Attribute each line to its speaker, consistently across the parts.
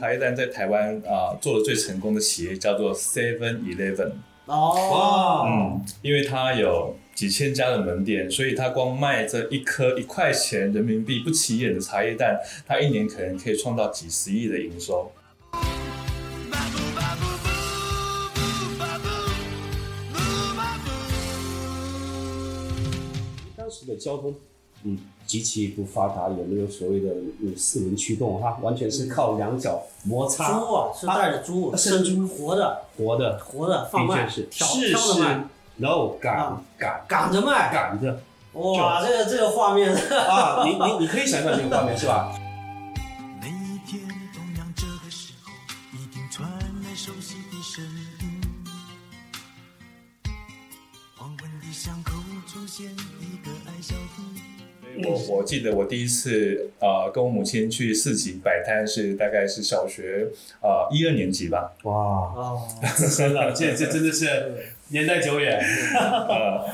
Speaker 1: 茶叶蛋在台湾啊、做的最成功的企业叫做 Seven Eleven。
Speaker 2: 哦，
Speaker 3: 哇，
Speaker 1: 嗯，因为它有几千家的门店，所以它光卖这一颗一块钱人民币不起眼的茶叶蛋，它一年可能可以创造几十亿的营收。
Speaker 3: 当时的交通，嗯，极其不发达，也没有所谓的嗯四轮驱动哈，完全是靠两脚摩擦
Speaker 2: 猪啊，是带着猪，生
Speaker 3: 啊生猪
Speaker 2: 活的，
Speaker 3: 活的，
Speaker 2: 活的贩卖，
Speaker 3: 的确是
Speaker 2: 挑
Speaker 3: 是
Speaker 2: 挑着卖，，
Speaker 3: 然后赶
Speaker 2: 啊
Speaker 3: 赶
Speaker 2: 赶着卖，
Speaker 3: 赶着
Speaker 2: 哇，这个这个画面，
Speaker 3: 啊，你你你可以想象这个画面是吧？
Speaker 1: 我我记得我第一次呃跟我母亲去市集摆摊是大概是小学呃一二年级吧，
Speaker 3: 哇，
Speaker 2: 哦，
Speaker 3: 真的，这这真的是 年代久远。
Speaker 1: 呃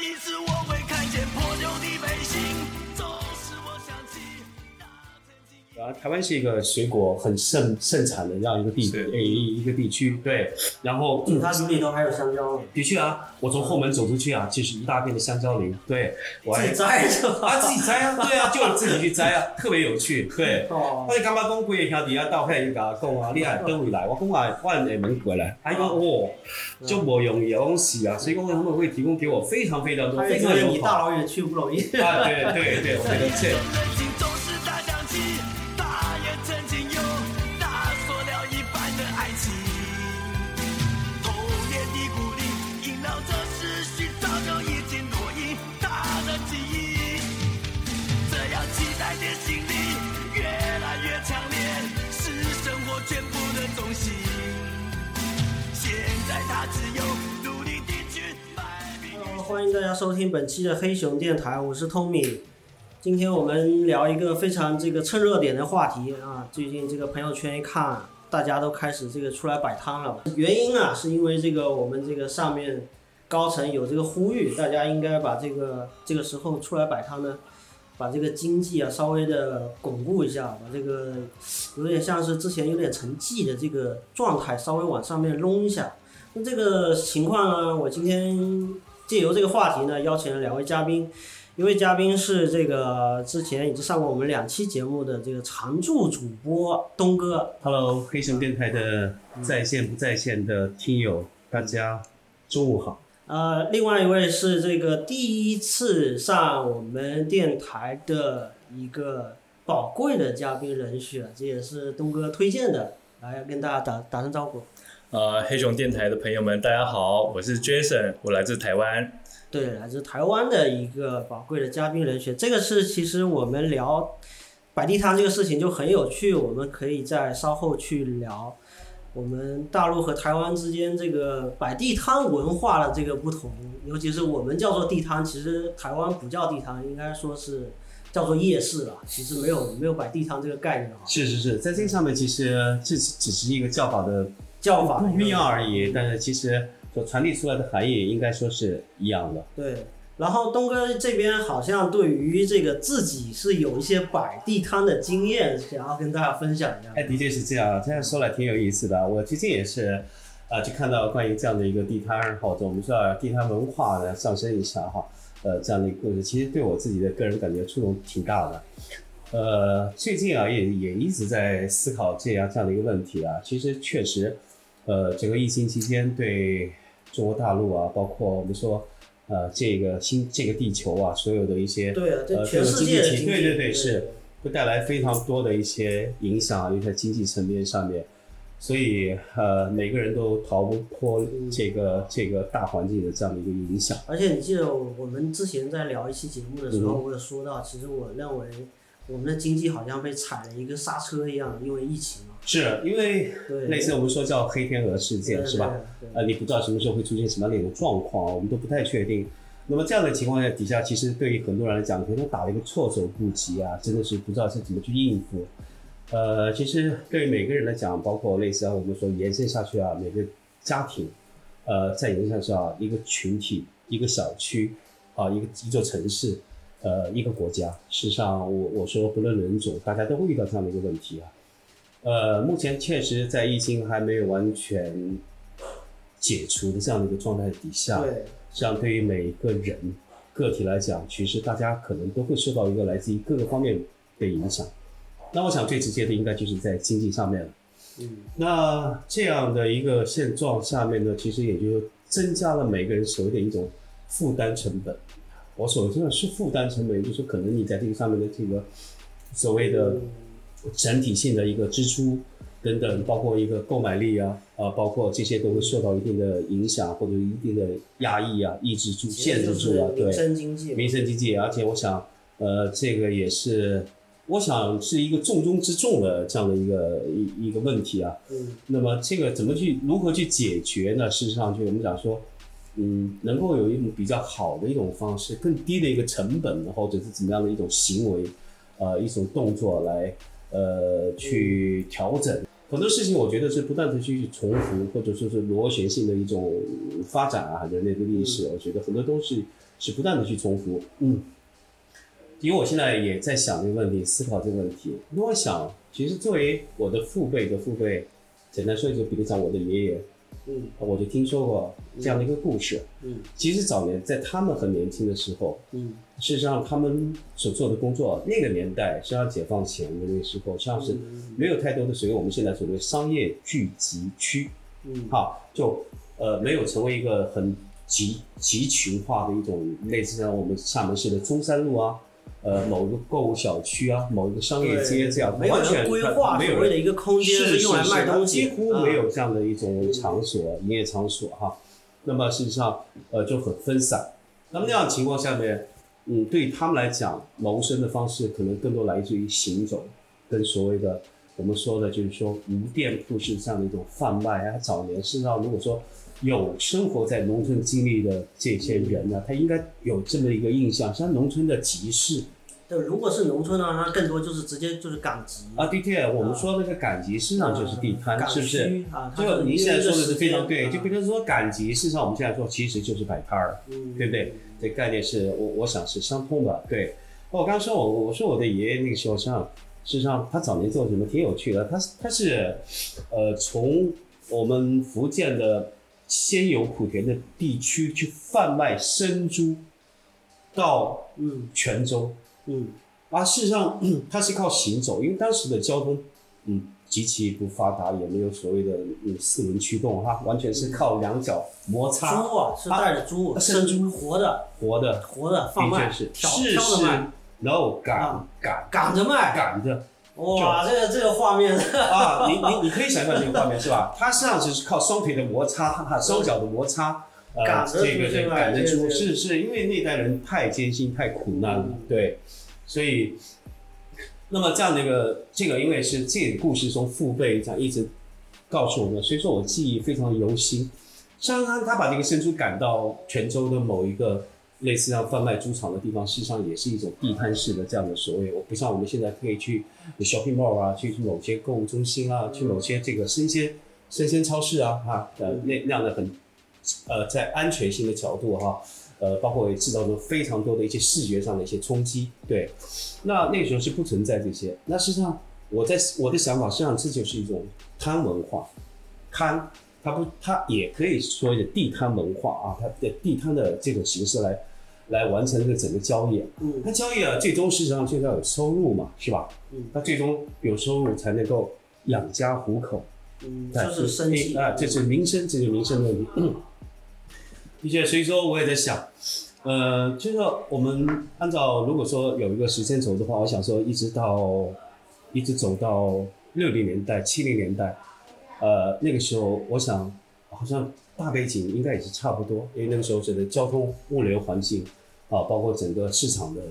Speaker 4: 一次我会看见破旧的背心，
Speaker 3: 啊，台湾是一个水果很盛盛产的这样一个地
Speaker 1: 是
Speaker 3: 诶一个地区，对。然后，嗯
Speaker 2: 它里头还有香蕉呢，
Speaker 3: 的确啊，我从后门走出去啊，就是一大片的香蕉林，对我还
Speaker 2: 自己摘是吧？
Speaker 3: 啊自己摘啊，对啊，就我自己去摘啊，特别有趣，对。
Speaker 2: 哦
Speaker 3: 我，就感觉讲，规个兄弟啊，到遐就甲我讲啊，你还倒回来？我讲啊，我厦门过来，他讲哦，就无容易啊，我讲是啊，所以讲他们会提供给我非常非常多，非常友
Speaker 2: 觉得你大老远去不容易，
Speaker 3: 啊，对对对，我觉得这。
Speaker 4: 心理越来越强烈，是生活全部的中心。现在他只有努力地去摆平。
Speaker 2: Hello，欢迎大家收听本期的黑熊电台，我是 Tommy。今天我们聊一个非常这个蹭热点的话题啊，最近这个朋友圈一看，大家都开始这个出来摆摊了。原因啊，是因为这个我们这个上面高层有这个呼吁，大家应该把这个这个时候出来摆摊呢，把这个经济啊稍微的巩固一下，把这个有点像是之前有点沉寂的这个状态稍微往上面弄一下。那这个情况呢，我今天借由这个话题呢，邀请了两位嘉宾，一位嘉宾是这个之前已经上过我们两期节目的这个常驻主播东哥
Speaker 3: ，Hello，黑熊电台的在线不在线的听友，大家中午好。
Speaker 2: 呃，另外一位是这个第一次上我们电台的一个宝贵的嘉宾人选，这也是东哥推荐的，来跟大家打打声招呼。
Speaker 1: 呃黑熊电台的朋友们，大家好，我是 Jason，我来自台湾。
Speaker 2: 对，来自台湾的一个宝贵的嘉宾人选。这个是其实我们聊摆地摊这个事情就很有趣，我们可以在稍后去聊我们大陆和台湾之间这个摆地摊文化的这个不同，尤其是我们叫做地摊，其实台湾不叫地摊，应该说是叫做夜市了。其实没有没有摆地摊这个概念啊，
Speaker 3: 是是是，在这个上面其实这只是一个叫法的
Speaker 2: 叫法
Speaker 3: 不一样而已，但是其实所传递出来的含义应该说是一样的。
Speaker 2: 对，然后东哥这边好像对于这个自己是有一些摆地摊的经验，想要跟大家分享一下。
Speaker 3: 哎，的确是这样啊，这样说来挺有意思的。我最近也是，啊，就看到关于这样的一个地摊，或者我们说啊地摊文化呢上升一下哈，呃，这样的一个故事，其实对我自己的个人感觉触动挺大的。呃，最近啊也也一直在思考这样这样的一个问题啊。其实确实，呃，整个疫情期间对中国大陆啊，包括我们说呃这个新这个地球啊，所有的一些
Speaker 2: 对啊，这
Speaker 3: 呃
Speaker 2: 全世界的经济，
Speaker 3: 对对对是会带来非常多的一些影响，尤其在经济层面上面。所以呃，每个人都逃不脱这个这个大环境的这样的一个影响。
Speaker 2: 而且你记得我们之前在聊一期节目的时候，
Speaker 3: 嗯
Speaker 2: 我有说到，其实我认为我们的经济好像被踩了一个刹车一样，因为疫情嘛。
Speaker 3: 是因为
Speaker 2: 对，
Speaker 3: 类似我们说叫黑天鹅事件是吧？？呃，你不知道什么时候会出现什么样的一种状况，我们都不太确定。那么这样的情况下底下，其实对于很多人来讲，可能打了一个措手不及啊，真的是不知道是怎么去应付。呃，其实对于每个人来讲，包括类似啊，我们说延伸下去啊，每个家庭，呃，再延伸下去啊，一个群体、一个小区啊，一个一座城市，呃，一个国家。事实上，我我说不论人种，大家都会遇到这样的一个问题啊。呃，目前确实在疫情还没有完全解除的这样的一个状态底下，
Speaker 2: 对，
Speaker 3: 实际上对于每一个人个体来讲，其实大家可能都会受到一个来自于各个方面的影响。那我想最直接的应该就是在经济上面了。
Speaker 2: 嗯，
Speaker 3: 那这样的一个现状下面呢，其实也就增加了每个人所谓的一种负担成本。我所说的是负担成本，也就是可能你在这个上面的这个所谓的整体性的一个支出等等，包括一个购买力啊，啊，包括这些都会受到一定的影响或者一定的压抑啊、抑制住、限制住啊，对
Speaker 2: 民。生经济，
Speaker 3: 民生经济，而且我想，呃，这个也是，我想是一个重中之重的这样的一个一一个问题啊。
Speaker 2: 嗯
Speaker 3: 那么这个怎么去如何去解决呢？事实上，就我们讲说，嗯，能够有一种比较好的一种方式，更低的一个成本，或者是怎么样的一种行为，呃，一种动作来，呃，去调整。很多事情，我觉得是不断的去重复，或者说是螺旋性的一种发展啊，人类的历史，我觉得很多东西是不断的去重复。嗯，因为我现在也在想这个问题，思考这个问题。因为我想，其实作为我的父辈的父辈，简单说一句，比如讲我的爷爷，
Speaker 2: 嗯。
Speaker 3: 我就听说过这样的一个故事。
Speaker 2: 嗯。
Speaker 3: 其实早年在他们很年轻的时候，
Speaker 2: 嗯。
Speaker 3: 事实上他们所做的工作，那个年代实际上解放前的那个时候，实际上是
Speaker 2: 嗯
Speaker 3: 没有太多的所谓我们现在所谓商业聚集区，
Speaker 2: 嗯。
Speaker 3: 哈，就呃没有成为一个很集集群化的一种类似像我们厦门市的中山路啊，呃某一个购物小区啊，某一个商业街这样，
Speaker 2: 没有
Speaker 3: 完全
Speaker 2: 人规划所谓的一个空间
Speaker 3: 是
Speaker 2: 用来卖东西，
Speaker 3: 几乎没
Speaker 2: 啊
Speaker 3: 有这样的一种场所、营业场所哈。那么事实上，呃，就很分散。那么那样的情况下面，嗯，对于他们来讲，谋生的方式可能更多来自于行走，跟所谓的我们说的就是说无店铺式这样的一种贩卖啊。早年事实上，如果说有生活在农村经历的这些人呢，他应该有这么一个印象，像农村的集市
Speaker 2: 对，如果是农村的话，它更多就是直接就是赶集
Speaker 3: 啊，的确，我们说那个赶集，实际上就是地摊，
Speaker 2: 赶
Speaker 3: 是不是？
Speaker 2: 啊，它
Speaker 3: 就您现在说的是非常对，就比如说赶集，事实上我们现在说其实就是摆摊儿，
Speaker 2: 嗯
Speaker 3: 对不对？这概念是我我想是相通的。对，我刚刚说我我说我的爷爷那个时候，实际上事实上他早年做什么挺有趣的，他他是呃从我们福建的仙游莆田的地区去贩卖生猪到
Speaker 2: 嗯
Speaker 3: 泉州，
Speaker 2: 嗯
Speaker 3: 啊，事实上，它是靠行走，因为当时的交通，嗯，极其不发达，也没有所谓的嗯四轮驱动哈，完全是靠两脚摩擦
Speaker 2: 猪啊是带着猪
Speaker 3: 啊生猪
Speaker 2: 活的
Speaker 3: 活的，
Speaker 2: 活的放
Speaker 3: 慢确是
Speaker 2: 挑
Speaker 3: 是
Speaker 2: 挑着卖
Speaker 3: 是，然后赶
Speaker 2: 啊
Speaker 3: 赶
Speaker 2: 赶着卖，
Speaker 3: 赶着
Speaker 2: 哇，这个这个画面，
Speaker 3: 啊，你你你可以想象这个画面是吧？它实际上只是靠双腿的摩擦哈，双脚的摩擦。呃
Speaker 2: 赶，着
Speaker 3: 这个赶着猪
Speaker 2: 这个
Speaker 3: 是是因为那代人太艰辛太苦难了，
Speaker 2: 嗯
Speaker 3: 对，所以那么这样的一个这个，因为是这个故事从父辈这样一直告诉我们，所以说我记忆非常犹新。像他他把这个生猪赶到泉州的某一个类似像贩卖猪场的地方，事实上也是一种地摊式的这样的所谓，我不像我们现在可以去 shopping mall 啊，去某些购物中心啊，去某些这个生鲜生鲜超市啊，哈，呃那那样的很呃在安全性的角度哈、呃，包括也制造出非常多的一些视觉上的一些冲击，对。那那个时候是不存在这些。那实际上，我在我的想法，实际上这就是一种摊文化，摊，它不，它也可以说的地摊文化啊，它的地摊的这种形式来来完成这个整个交易。
Speaker 2: 嗯
Speaker 3: 它交易啊，最终实际上就要有收入嘛，是吧？
Speaker 2: 嗯
Speaker 3: 那最终有收入才能够养家糊口。
Speaker 2: 嗯，
Speaker 3: 对
Speaker 2: 这是生计
Speaker 3: 啊，这是民生，这是民生的问题。的确，所以说我也在想，呃，就是我们按照如果说有一个时间轴的话，我想说一直到一直走到六零年代、七零年代，呃，那个时候我想好像大背景应该也是差不多，因为那个时候整个交通物流环境啊，包括整个市场的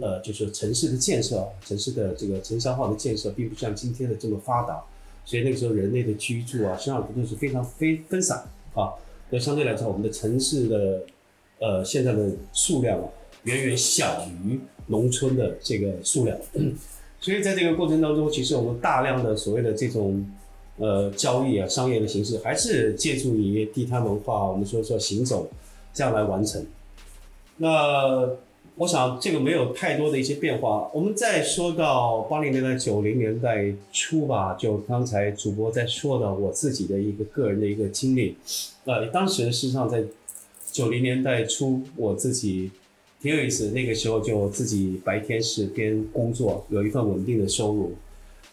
Speaker 3: 呃，就是城市的建设，城市的这个城乡化的建设，并不像今天的这么发达。所以那个时候人类的居住啊，实际上都是非常非分散啊。那相对来说，我们的城市的呃现在的数量啊远远小于农村的这个数量，所以在这个过程当中，其实我们大量的所谓的这种呃交易啊商业的形式，还是借助于地摊文化，我们说说行走这样来完成。那我想这个没有太多的一些变化。我们再说到八零年代、九零年代初吧，就刚才主播在说的我自己的一个个人的一个经历。呃，当时事实上在九零年代初，我自己挺有意思，那个时候就自己白天是边工作，有一份稳定的收入。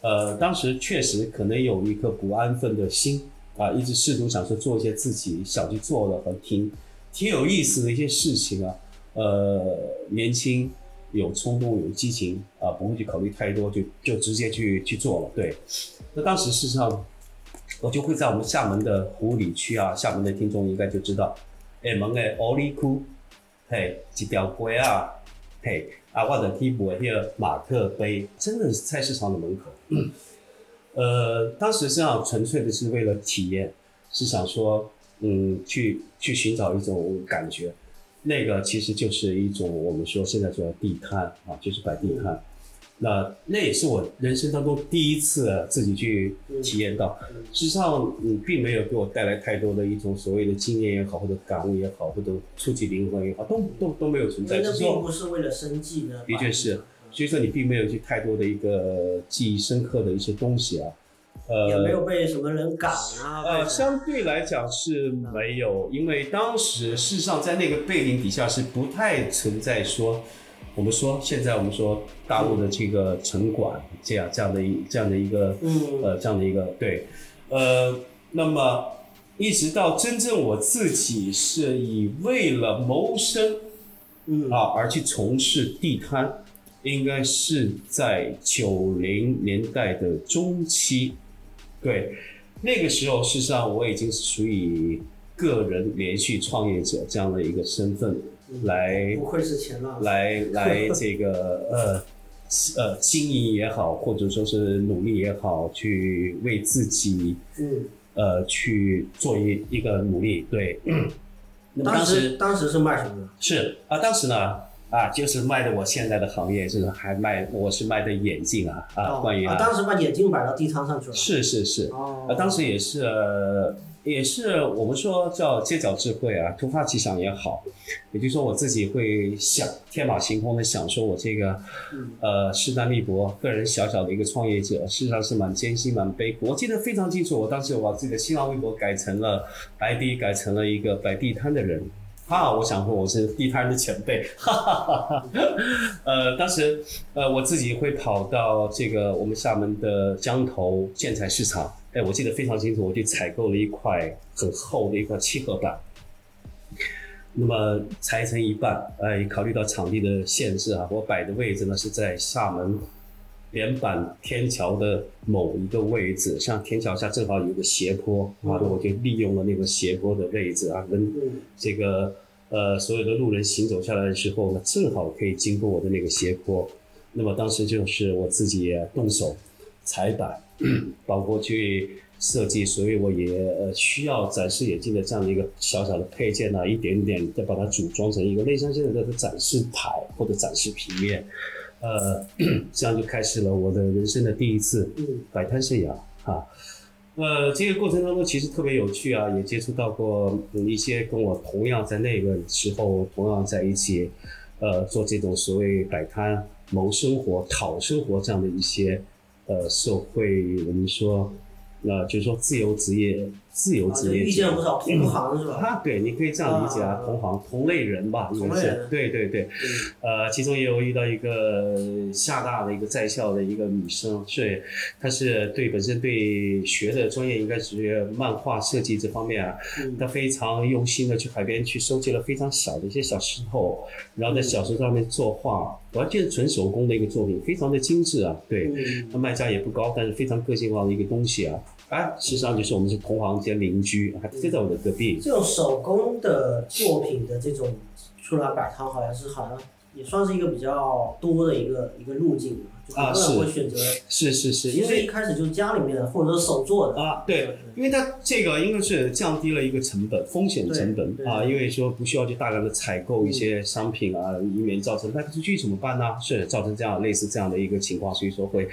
Speaker 3: 呃，当时确实可能有一颗不安分的心啊，一直试图想说做一些自己想去做的和挺挺有意思的一些事情啊。呃，年轻有冲动有激情啊，不会去考虑太多，就就直接去去做了。对，那当时事实上，我就会在我们厦门的湖里区啊，厦门的听众应该就知道，厦门的奥利库，嘿，一条街啊，嘿，啊，我的去买那个马克杯，真的是菜市场的门口。呃，当时实际上纯粹的是为了体验，是想说，嗯，去去寻找一种感觉。那个其实就是一种我们说现在说的地摊啊，就是摆地摊。那那也是我人生当中第一次自己去体验到。实际上，你，并没有给我带来太多的一种所谓的经验也好，或者感悟也好，或者触及灵魂也好，都都都没有存在。
Speaker 2: 那并
Speaker 3: 只是说
Speaker 2: 不是为了生计的。
Speaker 3: 的确是，所以说你并没有去太多的一个记忆深刻的一些东西啊。呃，
Speaker 2: 也没有被什么人赶啊。
Speaker 3: 呃，相对来讲是没有，因为当时事实上在那个背景底下是不太存在说，我们说现在我们说大陆的这个城管这样这样的一这样的一个
Speaker 2: 嗯。
Speaker 3: 呃这样的一个对，呃，那么一直到真正我自己是以为了谋生
Speaker 2: 嗯。
Speaker 3: 啊而去从事地摊，应该是在九零年代的中期，对，那个时候事实上我已经是属于个人连续创业者这样的一个身份来
Speaker 2: 不愧是前浪。
Speaker 3: 来来 这个呃呃经营也好，或者说是努力也好，去为自己
Speaker 2: 嗯，
Speaker 3: 呃去做一一个努力，对。那么
Speaker 2: 当
Speaker 3: 当时
Speaker 2: 时当时是卖什么的？
Speaker 3: 是啊，当时呢啊，就是卖的我现在的行业，就是还卖我是卖的眼镜啊啊，
Speaker 2: 哦
Speaker 3: 关于
Speaker 2: 啊，当时把眼镜摆到地摊上去了。
Speaker 3: 是是是，
Speaker 2: 哦
Speaker 3: 啊，当时也是呃也是我们说叫街角智慧啊，突发奇想也好，也就是说我自己会想天马行空的想说，我这个
Speaker 2: 嗯
Speaker 3: 呃势单力薄，个人小小的一个创业者，事实上是蛮艰辛蛮悲苦。我记得非常清楚，我当时我把自己的新浪微博改成了 ID 改成了一个摆地摊的人。啊，我想说我是地摊的前辈，哈哈哈哈。呃，当时呃我自己会跑到这个我们厦门的江头建材市场，哎，我记得非常清楚，我去采购了一块很厚的一块漆合板，那么裁成一半，哎，考虑到场地的限制啊，我摆的位置呢是在厦门连板天桥的某一个位置，像天桥下正好有一个斜坡啊，那我就利用了那个斜坡的位置啊，跟
Speaker 2: 嗯。
Speaker 3: 这个呃所有的路人行走下来的时候呢，正好可以经过我的那个斜坡。那么当时就是我自己动手裁板，包括去设计所以我也呃需要展示眼镜的这样的一个小小的配件啊，一点点再把它组装成一个类似像现在的展示台或者展示平面，呃，这样就开始了我的人生的第一次
Speaker 2: 嗯
Speaker 3: 摆摊生涯啊。呃，这个过程当中其实特别有趣啊，也接触到过嗯一些跟我同样在那个时候同样在一起，呃，做这种所谓摆摊谋生活、讨生活这样的一些呃社会，我们说，呃，就是说自由职业、自由职业者
Speaker 2: 遇见了不少同行是吧？
Speaker 3: 啊，对，你可以这样理解啊，
Speaker 2: 啊
Speaker 3: 同行、同类人吧，应该是。对对对，
Speaker 2: 嗯。
Speaker 3: 呃，其中也有遇到一个厦大的一个在校的一个女生，是她是对本身对学的专业应该是漫画设计这方面啊，
Speaker 2: 嗯。
Speaker 3: 她非常用心的去海边去收集了非常小的一些小石头，然后在小石头上面作画，完全是纯手工的一个作品，非常的精致啊，对，
Speaker 2: 嗯。
Speaker 3: 那卖价也不高，但是非常个性化的一个东西啊。啊，实上就是我们是同行兼邻居，还就在我的隔壁。
Speaker 2: 这种手工的作品的这种出来摆摊，好像是好像也算是一个比较多的一个一个路径嘛，就很
Speaker 3: 啊
Speaker 2: 多人
Speaker 3: 是
Speaker 2: 会选择，
Speaker 3: 是是是，因为一
Speaker 2: 开始就家里面的或者说手做的，
Speaker 3: 啊，对，因为它这个应该是降低了一个成本，风险成本啊，因为说不需要去大量的采购一些商品啊，以免造成卖不出去怎么办呢？是造成这样类似这样的一个情况，所以说会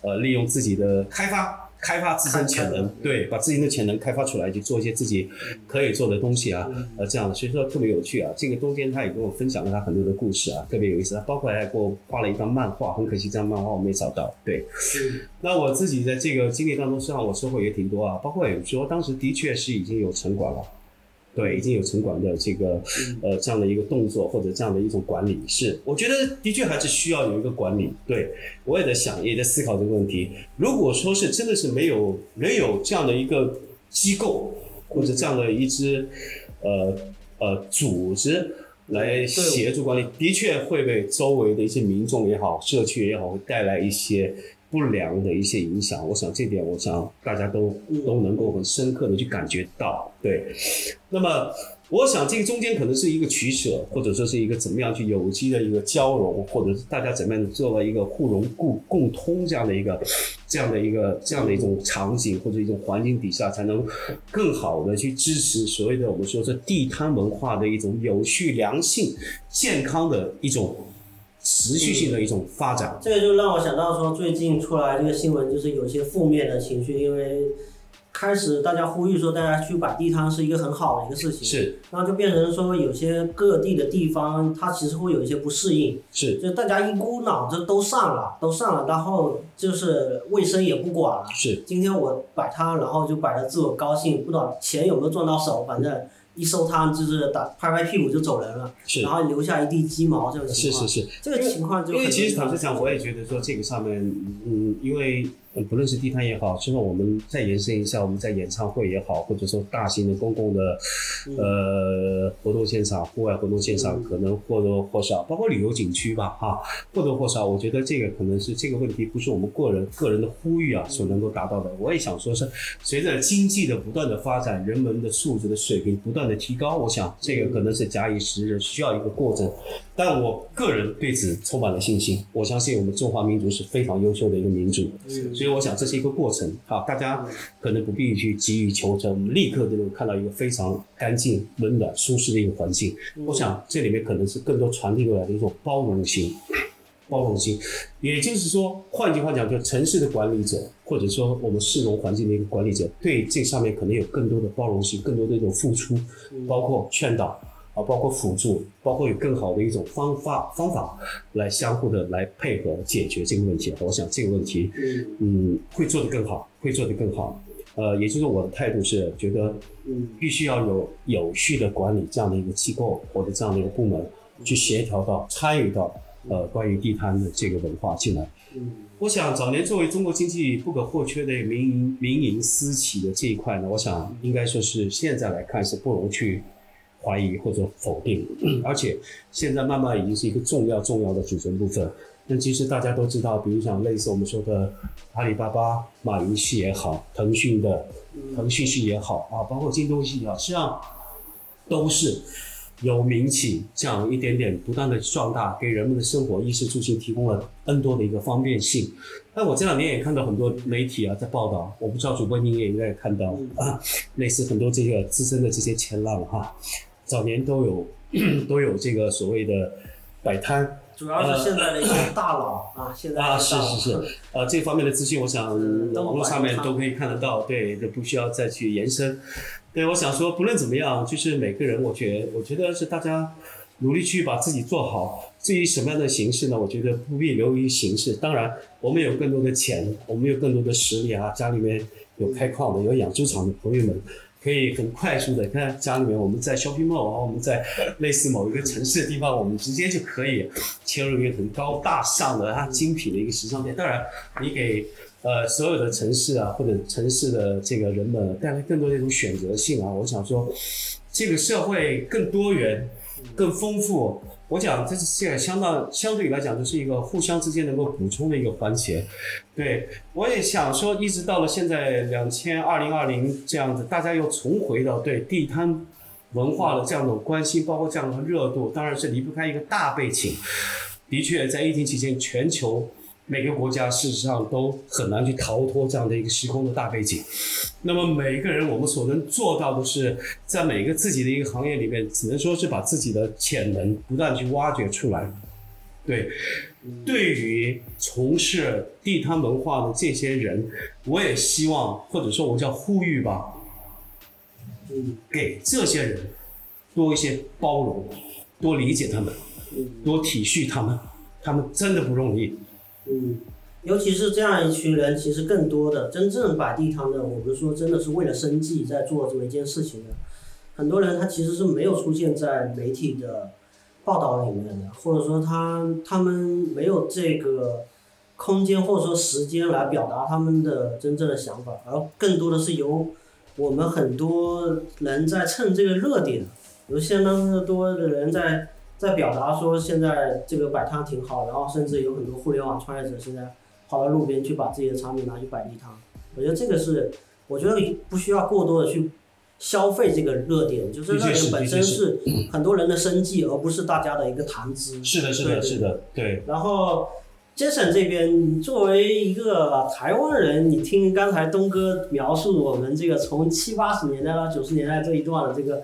Speaker 3: 呃利用自己的开发。开发自身潜能，对，把自己的潜能开发出来，去做一些自己可以做的东西啊，呃，这样的，所以说特别有趣啊。这个中间他也跟我分享了他很多的故事啊，特别有意思。他包括还给我画了一张漫画，很可惜这张漫画我没找到。对，那我自己在这个经历当中，实际上我收获也挺多啊，包括有说当时的确是已经有城管了。对，已经有城管的这个呃这样的一个动作或者这样的一种管理，是我觉得的确还是需要有一个管理。对我也在想，也在思考这个问题。如果说是真的是没有没有这样的一个机构或者这样的一支呃呃组织来协助管理，的确会为周围的一些民众也好、社区也好，会带来一些。不良的一些影响，我想这点，我想大家都都能够很深刻的去感觉到。对，那么我想这个中间可能是一个取舍，或者说是一个怎么样去有机的一个交融，或者是大家怎么样做到一个互融共共通这样的一个这样的一个这样的一种场景或者一种环境底下，才能更好的去支持所谓的我们说是地摊文化的一种有序、良性、健康的一种。持续性的一种发展，
Speaker 2: 这个就让我想到说，最近出来这个新闻，就是有些负面的情绪，因为开始大家呼吁说大家去摆地摊是一个很好的一个事情，
Speaker 3: 是，
Speaker 2: 然后就变成说有些各地的地方，它其实会有一些不适应，
Speaker 3: 是，
Speaker 2: 就大家一股脑子都上了，都上了，然后就是卫生也不管了，
Speaker 3: 是，
Speaker 2: 今天我摆摊，然后就摆的自我高兴，不知道钱有没有赚到手，反正。一收摊就是打拍拍屁股就走人了，
Speaker 3: 是，
Speaker 2: 然后留下一地鸡毛这种情况。
Speaker 3: 是是是，
Speaker 2: 这个情况就
Speaker 3: 因为其实坦白讲，我也觉得说这个上面，嗯，因为不论是地摊也好，之后我们再延伸一下，我们在演唱会也好，或者说大型的公共的呃活动现场、户外活动现场，可能或多或少，包括旅游景区吧，哈，或多或少，我觉得这个可能是这个问题不是我们个人个人的呼吁啊所能够达到的。我也想说是随着经济的不断的发展，人们的素质的水平不断的提高，我想这个可能是假以时日，需要一个过程。但我个人对此充满了信心，我相信我们中华民族是非常优秀的一个民族，所以我想这是一个过程。好，大家可能不必去急于求成，我们立刻就能看到一个非常干净、温暖、舒适的一个环境。我想这里面可能是更多传递过来的一种包容心，包容心，也就是说，换句话讲，就城市的管理者，或者说我们市容环境的一个管理者，对这上面可能有更多的包容性，更多的一种付出，包括劝导。啊，包括辅助，包括有更好的一种方法方法来相互的来配合解决这个问题。我想这个问题，嗯，会做得更好，会做得更好。呃，也就是我的态度是觉得，嗯，必须要有有序的管理这样的一个机构或者这样的一个部门去协调到参与到呃关于地摊的这个文化进来。
Speaker 2: 嗯，
Speaker 3: 我想早年作为中国经济不可或缺的民营民营私企的这一块呢，我想应该说是现在来看是不容去。怀疑或者否定，而且现在慢慢已经是一个重要重要的组成部分。那其实大家都知道，比如像类似我们说的阿里巴巴、马云系也好，腾讯的腾讯系也好啊，包括京东系也好，实际上都是有民企这样一点点不断的壮大，给人们的生活衣食住行提供了 N 多的一个方便性。那我这两年也看到很多媒体啊在报道，我不知道主播您也应该看到啊，类似很多这个资深的这些前浪哈。早年都有 都有这个所谓的摆摊，
Speaker 2: 主要是现在的一些大佬 啊，现在
Speaker 3: 啊是是是，呃这方面的资讯，我想网络上面都可以看得到，对，就不需要再去延伸。对，我想说，不论怎么样，就是每个人，我觉我觉得是大家努力去把自己做好。至于什么样的形式呢？我觉得不必流于形式。当然，我们有更多的钱，我们有更多的实力啊，家里面有开矿的，有养猪场的朋友们。可以很快速的，看家里面我们在 shopping mall 啊，我们在类似某一个城市的地方，我们直接就可以切入一个很高大上的、它精品的一个时尚店。当然，你给呃所有的城市啊或者城市的这个人们带来更多的一种选择性啊，我想说，这个社会更多元、更丰富。我讲这是这个相当相对来讲，这是一个互相之间能够补充的一个环节。对我也想说，一直到了现在两千二零二零这样子，大家又重回到对地摊文化的这样的关心，包括这样的热度，当然是离不开一个大背景。的确，在疫情期间，全球每个国家事实上都很难去逃脱这样的一个时空的大背景。那么每个人，我们所能做到的是，在每个自己的一个行业里面，只能说是把自己的潜能不断去挖掘出来。对，对于从事地摊文化的这些人，我也希望，或者说我叫呼吁吧，给这些人多一些包容，多理解他们，多体恤他们，他们真的不容易。
Speaker 2: 嗯，尤其是这样一群人，其实更多的真正摆地摊的，我们说真的是为了生计在做这么一件事情的。很多人他其实是没有出现在媒体的报道里面的，或者说他他们没有这个空间或者说时间来表达他们的真正的想法，而更多的是由我们很多人在蹭这个热点，有相当的多的人在在表达说现在这个摆摊挺好，然后甚至有很多互联网创业者现在跑到路边去把自己的产品拿去摆地摊。我觉得这个是，我觉得不需要过多的去消费这个热点，就是热点本身是很多人的生计，而不是大家的一个谈资。
Speaker 3: 是的，是的，是的，对。
Speaker 2: 然后，Jason 这边作为一个台湾人，你听刚才东哥描述我们这个从七八十年代到九十年代这一段的这个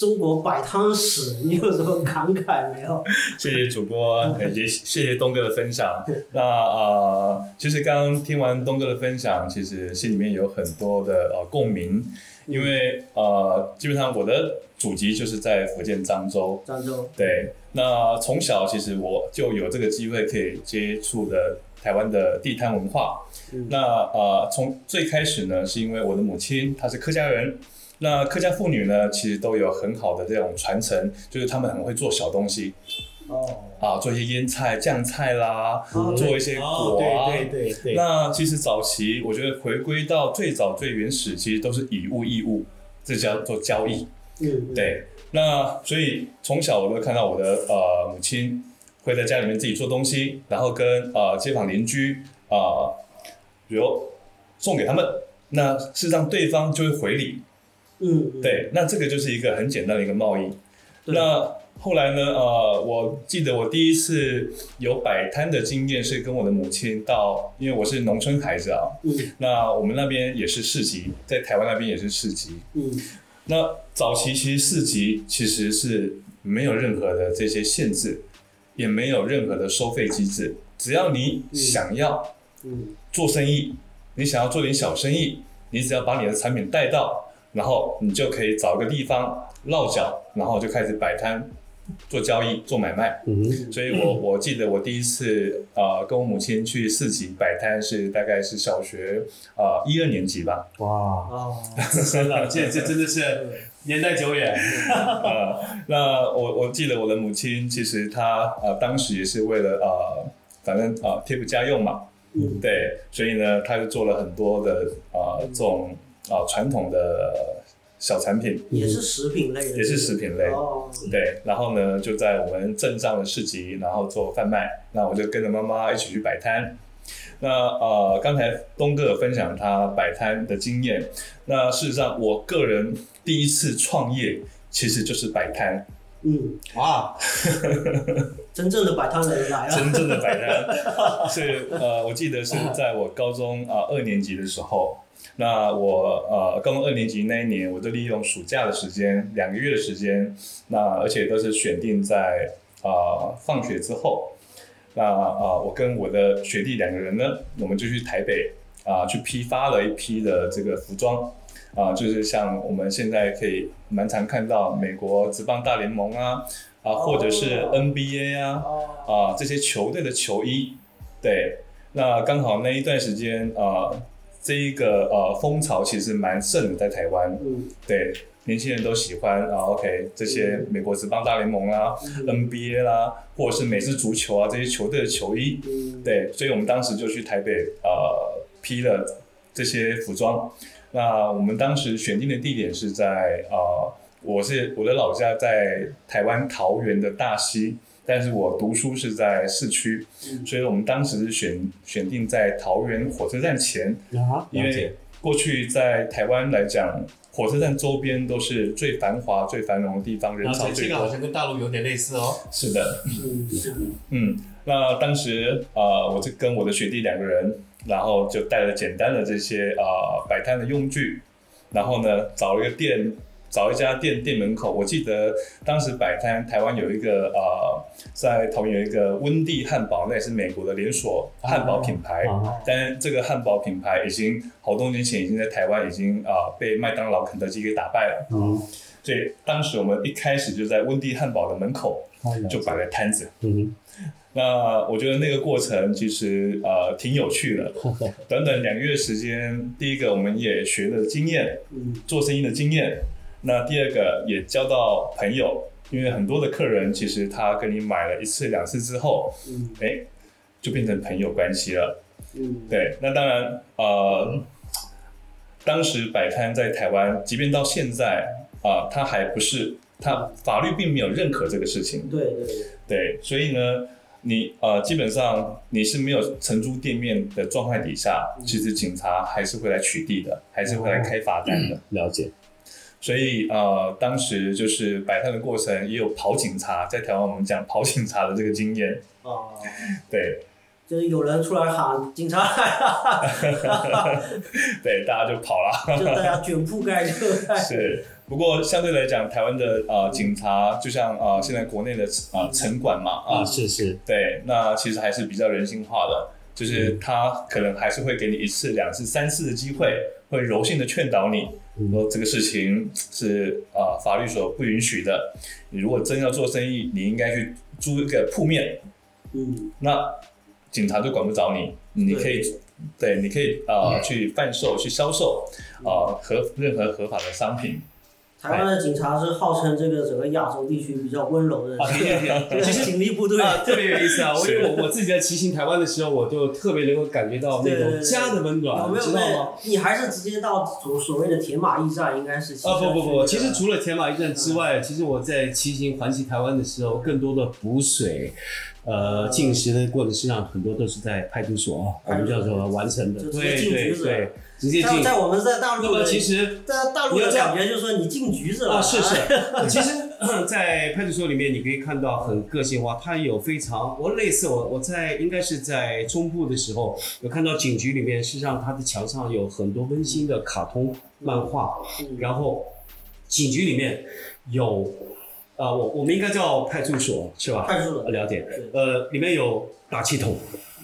Speaker 2: 中国摆摊史，你有什么感慨没有？
Speaker 1: 谢谢主播，呃也 谢谢东哥的分享。那呃，其实刚刚听完东哥的分享，其实心里面有很多的呃共鸣，因为呃，基本上我的祖籍就是在福建漳州，
Speaker 2: 漳州，
Speaker 1: 对，那从小其实我就有这个机会可以接触的台湾的地摊文化。
Speaker 2: 嗯。
Speaker 1: 那呃，从最开始呢，是因为我的母亲她是客家人，那客家妇女呢，其实都有很好的这种传承，就是她们很会做小东西
Speaker 2: 哦，
Speaker 1: 啊，做一些腌菜、酱菜啦，
Speaker 2: 哦
Speaker 1: 做一些
Speaker 3: 哦
Speaker 1: 果啊。
Speaker 3: 对对对对。
Speaker 1: 那其实早期我觉得回归到最早最原始，其实都是以物易物，这叫做交易。
Speaker 2: 嗯，嗯，
Speaker 1: 对，那所以从小我都看到我的呃母亲会在家里面自己做东西，然后跟呃街坊邻居啊、呃，比如送给他们，那事实上对方就会回礼。
Speaker 2: 嗯，嗯，
Speaker 1: 对，那这个就是一个很简单的一个贸易。那后来呢？呃，我记得我第一次有摆摊的经验是跟我的母亲到，因为我是农村孩子啊，
Speaker 2: 嗯
Speaker 1: 那我们那边也是市集，在台湾那边也是市集。
Speaker 2: 嗯
Speaker 1: 那早期其实市集其实是没有任何的这些限制，也没有任何的收费机制，只要你想要
Speaker 2: 嗯
Speaker 1: 做生意，你想要做点小生意，你只要把你的产品带到，然后你就可以找个地方落脚，然后就开始摆摊。做交易、做买卖，
Speaker 3: 嗯，
Speaker 1: 所以我我记得我第一次呃跟我母亲去市集摆摊是大概是小学呃一二年级吧，
Speaker 3: 哇，
Speaker 2: 哦，
Speaker 3: 资深了，这这真的是年代久远。
Speaker 1: 呃，那我我记得我的母亲，其实她呃当时也是为了呃，反正呃贴补家用嘛，
Speaker 2: 嗯。
Speaker 1: 对，所以呢，她就做了很多的呃这种啊、呃传统的小产品，
Speaker 2: 也是食品类的，
Speaker 1: 也是食品类
Speaker 2: 哦，
Speaker 1: 对，然后呢就在我们镇上的市集，然后做贩卖，那我就跟着妈妈一起去摆摊。那呃，刚才东哥有分享他摆摊的经验，那事实上我个人第一次创业其实就是摆摊。
Speaker 2: 嗯，
Speaker 3: 哇，
Speaker 2: 真正的摆摊人来了，
Speaker 1: 真正的摆摊。是呃，我记得是在我高中啊、二年级的时候，那我呃高中二年级那一年，我就利用暑假的时间，两个月的时间，那而且都是选定在啊、放学之后，那啊、我跟我的学弟两个人呢，我们就去台北啊、去批发了一批的这个服装。啊，就是像我们现在可以蛮常看到美国职棒大联盟啊，啊，或者是
Speaker 2: 哦。
Speaker 1: NBA 啊，
Speaker 2: 哦，
Speaker 1: 啊这些球队的球衣，对，那刚好那一段时间啊，这一个呃风潮其实蛮盛的在台湾，
Speaker 2: 嗯。
Speaker 1: 对，年轻人都喜欢啊，OK 这些美国职棒大联盟啦、
Speaker 2: 嗯。
Speaker 1: NBA 啦，或者是美式足球啊这些球队的球衣，
Speaker 2: 嗯，
Speaker 1: 对，所以我们当时就去台北呃批了这些服装。那我们当时选定的地点是在呃，我是我的老家在台湾桃园的大溪，但是我读书是在市区，
Speaker 2: 嗯。
Speaker 1: 所以我们当时是选选定在桃园火车站前，
Speaker 3: 啊，
Speaker 1: 因为
Speaker 3: 了解。
Speaker 1: 过去在台湾来讲，火车站周边都是最繁华、最繁荣的地方，人潮最多。
Speaker 3: 这这个好像跟大陆有点类似哦。
Speaker 1: 是的，
Speaker 2: 嗯，是的
Speaker 1: 嗯，那当时呃，我就跟我的学弟两个人，然后就带了简单的这些呃摆摊的用具，然后呢找了一个店，找一家店店门口，我记得当时摆摊，台湾有一个呃，在桃园有一个温蒂汉堡，那也是美国的连锁汉堡品牌，
Speaker 3: 啊
Speaker 1: 但这个汉堡品牌已经好多年前已经在台湾已经啊、呃被麦当劳、肯德基给打败了，
Speaker 3: 嗯，
Speaker 1: 所以当时我们一开始就在温蒂汉堡的门口
Speaker 3: 嗯
Speaker 1: 就摆了摊子。
Speaker 3: 嗯
Speaker 1: 那我觉得那个过程其实呃挺有趣的，短短两个月时间，第一个我们也学了经验，
Speaker 2: 嗯
Speaker 1: 做生意的经验。那第二个也交到朋友，因为很多的客人其实他跟你买了一次两次之后，
Speaker 2: 嗯
Speaker 1: 哎，就变成朋友关系了。
Speaker 2: 嗯，
Speaker 1: 对，那当然呃，当时摆摊在台湾，即便到现在啊、他还不是，他法律并没有认可这个事情。
Speaker 2: 对对对，
Speaker 1: 对，所以呢，你呃基本上你是没有承租店面的状态底下，其实警察还是会来取缔的，还是会来开罚单的。
Speaker 3: 了解。
Speaker 1: 所以呃，当时就是摆摊的过程，也有跑警察，在台湾我们讲跑警察的这个经验。
Speaker 2: 哦，
Speaker 1: 对
Speaker 2: 就是有人出来喊警察来了，
Speaker 1: 对，大家就跑了。
Speaker 2: 就大家卷铺盖就开，
Speaker 1: 是，不过相对来讲，台湾的呃警察，就像呃现在国内的呃城管嘛啊
Speaker 3: 啊，是是，
Speaker 1: 对，那其实还是比较人性化的，就是他可能还是会给你一次、两次、三次的机会，会柔性的劝导你，说这个事情是啊、呃法律所不允许的。你如果真要做生意，你应该去租一个铺面，
Speaker 2: 嗯。
Speaker 1: 那警察就管不着你，你可以。对，你可以呃去贩售、去销售，呃合任何合法的商品。
Speaker 2: 台湾的警察是号称这个整个亚洲地区比较温柔的，
Speaker 3: 啊，对对 对，其实
Speaker 2: 警力部队，
Speaker 3: 啊，特别有意思啊！我因为我我自己在骑行台湾的时候，我就特别能够感觉到那种家的温
Speaker 2: 有
Speaker 3: 暖，
Speaker 2: 没有
Speaker 3: 知道吗？
Speaker 2: 你还是直接到所所谓的铁马驿站，应该是骑
Speaker 3: 啊不不不，其实除了铁马驿站之外，其实我在骑行环骑台湾的时候，更多的补水、呃进食的过程，实际上很多都是在派出所，我们叫做完成的。对
Speaker 2: 进局子。
Speaker 3: 对。对，直接进。
Speaker 2: 在在我们在大
Speaker 3: 那么其实
Speaker 2: 在大陆的感觉就是说你进局子了。
Speaker 3: 啊，是是，其实，在派出所里面，你可以看到很个性化，它有非常，我类似我我在应该是在中部的时候，有看到警局里面，实际上它的墙上有很多温馨的卡通漫画，
Speaker 2: 嗯。
Speaker 3: 然后警局里面有，啊、我我们应该叫派出所是吧？
Speaker 2: 派出所
Speaker 3: 呃了解，呃，里面有打气筒，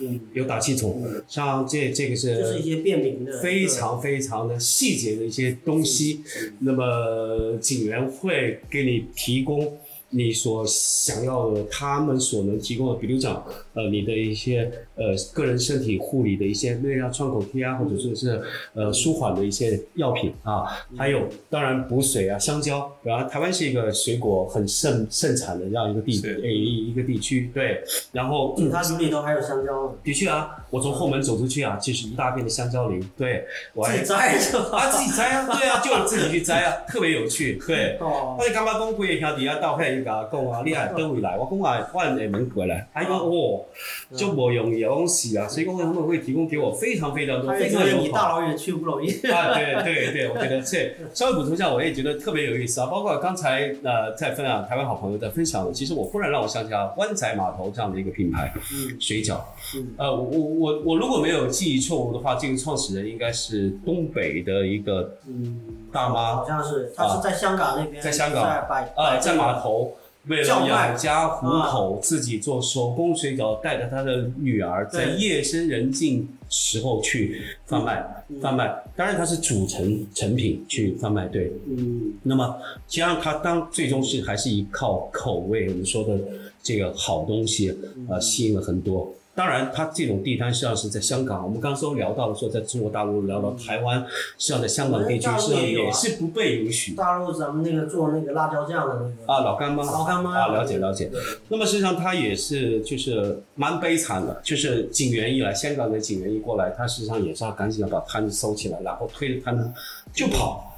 Speaker 2: 嗯，
Speaker 3: 有打气筒，像这这个是
Speaker 2: 就是一些便民的，
Speaker 3: 非常非常的细节的一些东西，那么警员会给你提供你所想要的，他们所能提供的，比如讲，呃，你的一些呃个人身体护理的一些，类像创口贴啊，或者说是呃舒缓的一些药品啊，还有当然补水啊，香蕉，然后台湾是一个水果很盛盛产的这样一个地一一个地区，对，然后
Speaker 2: 警察局里头还有香蕉，
Speaker 3: 的确啊，我从后门走出去啊，就是一大片的香蕉林，对我还
Speaker 2: 自己摘是吧？
Speaker 3: 啊，自己摘啊，对啊，就自己去摘啊，特别有趣。对，
Speaker 2: 哦
Speaker 3: 我，就感觉讲，几个兄弟啊，到遐伊甲我讲啊，你还倒回来？我讲啊，我厦门过来。啊，伊讲哦，就我讲是啊，所以讲他们会提供给我非常非常多，非常友
Speaker 2: 觉得你大。老远去不容易，
Speaker 3: 啊，对对对，我觉得这稍微补充一下，我也觉得特别有意思啊。包括刚才呃在分享台湾好朋友在分享的，其实我忽然让我想起来湾仔码头这样的一个品牌，
Speaker 2: 嗯。
Speaker 3: 水饺。
Speaker 2: 嗯。
Speaker 3: 呃，我我我我如果没有记忆错误的话，这个创始人应该是东北的一个
Speaker 2: 嗯，
Speaker 3: 大妈。
Speaker 2: 好像是，她是在香港那边，
Speaker 3: 在香港。
Speaker 2: 在摆
Speaker 3: 啊，在码头为了养家糊口，自己做手工水饺，带着他的女儿在夜深人静时候去贩卖，
Speaker 2: 嗯
Speaker 3: 贩卖。当然，它是主成成品去贩卖，对。
Speaker 2: 嗯
Speaker 3: 那么，实际上它当最终是还是依靠口味，我们说的这个好东西，呃，吸引了很多。当然，它这种地摊实际上是在香港。我们刚刚说聊到了说，在中国大陆聊到台湾，实际上在香港地区实际上
Speaker 2: 也
Speaker 3: 是不被允许
Speaker 2: 大陆咱们那个做那个辣椒酱的那个
Speaker 3: 啊。老干妈，
Speaker 2: 老干妈
Speaker 3: 啊，了解了解。那么实际上他也是就是蛮悲惨的，就是警员一来，香港的警员一过来，他实际上也是要赶紧要把摊子收起来，然后推着摊子就跑。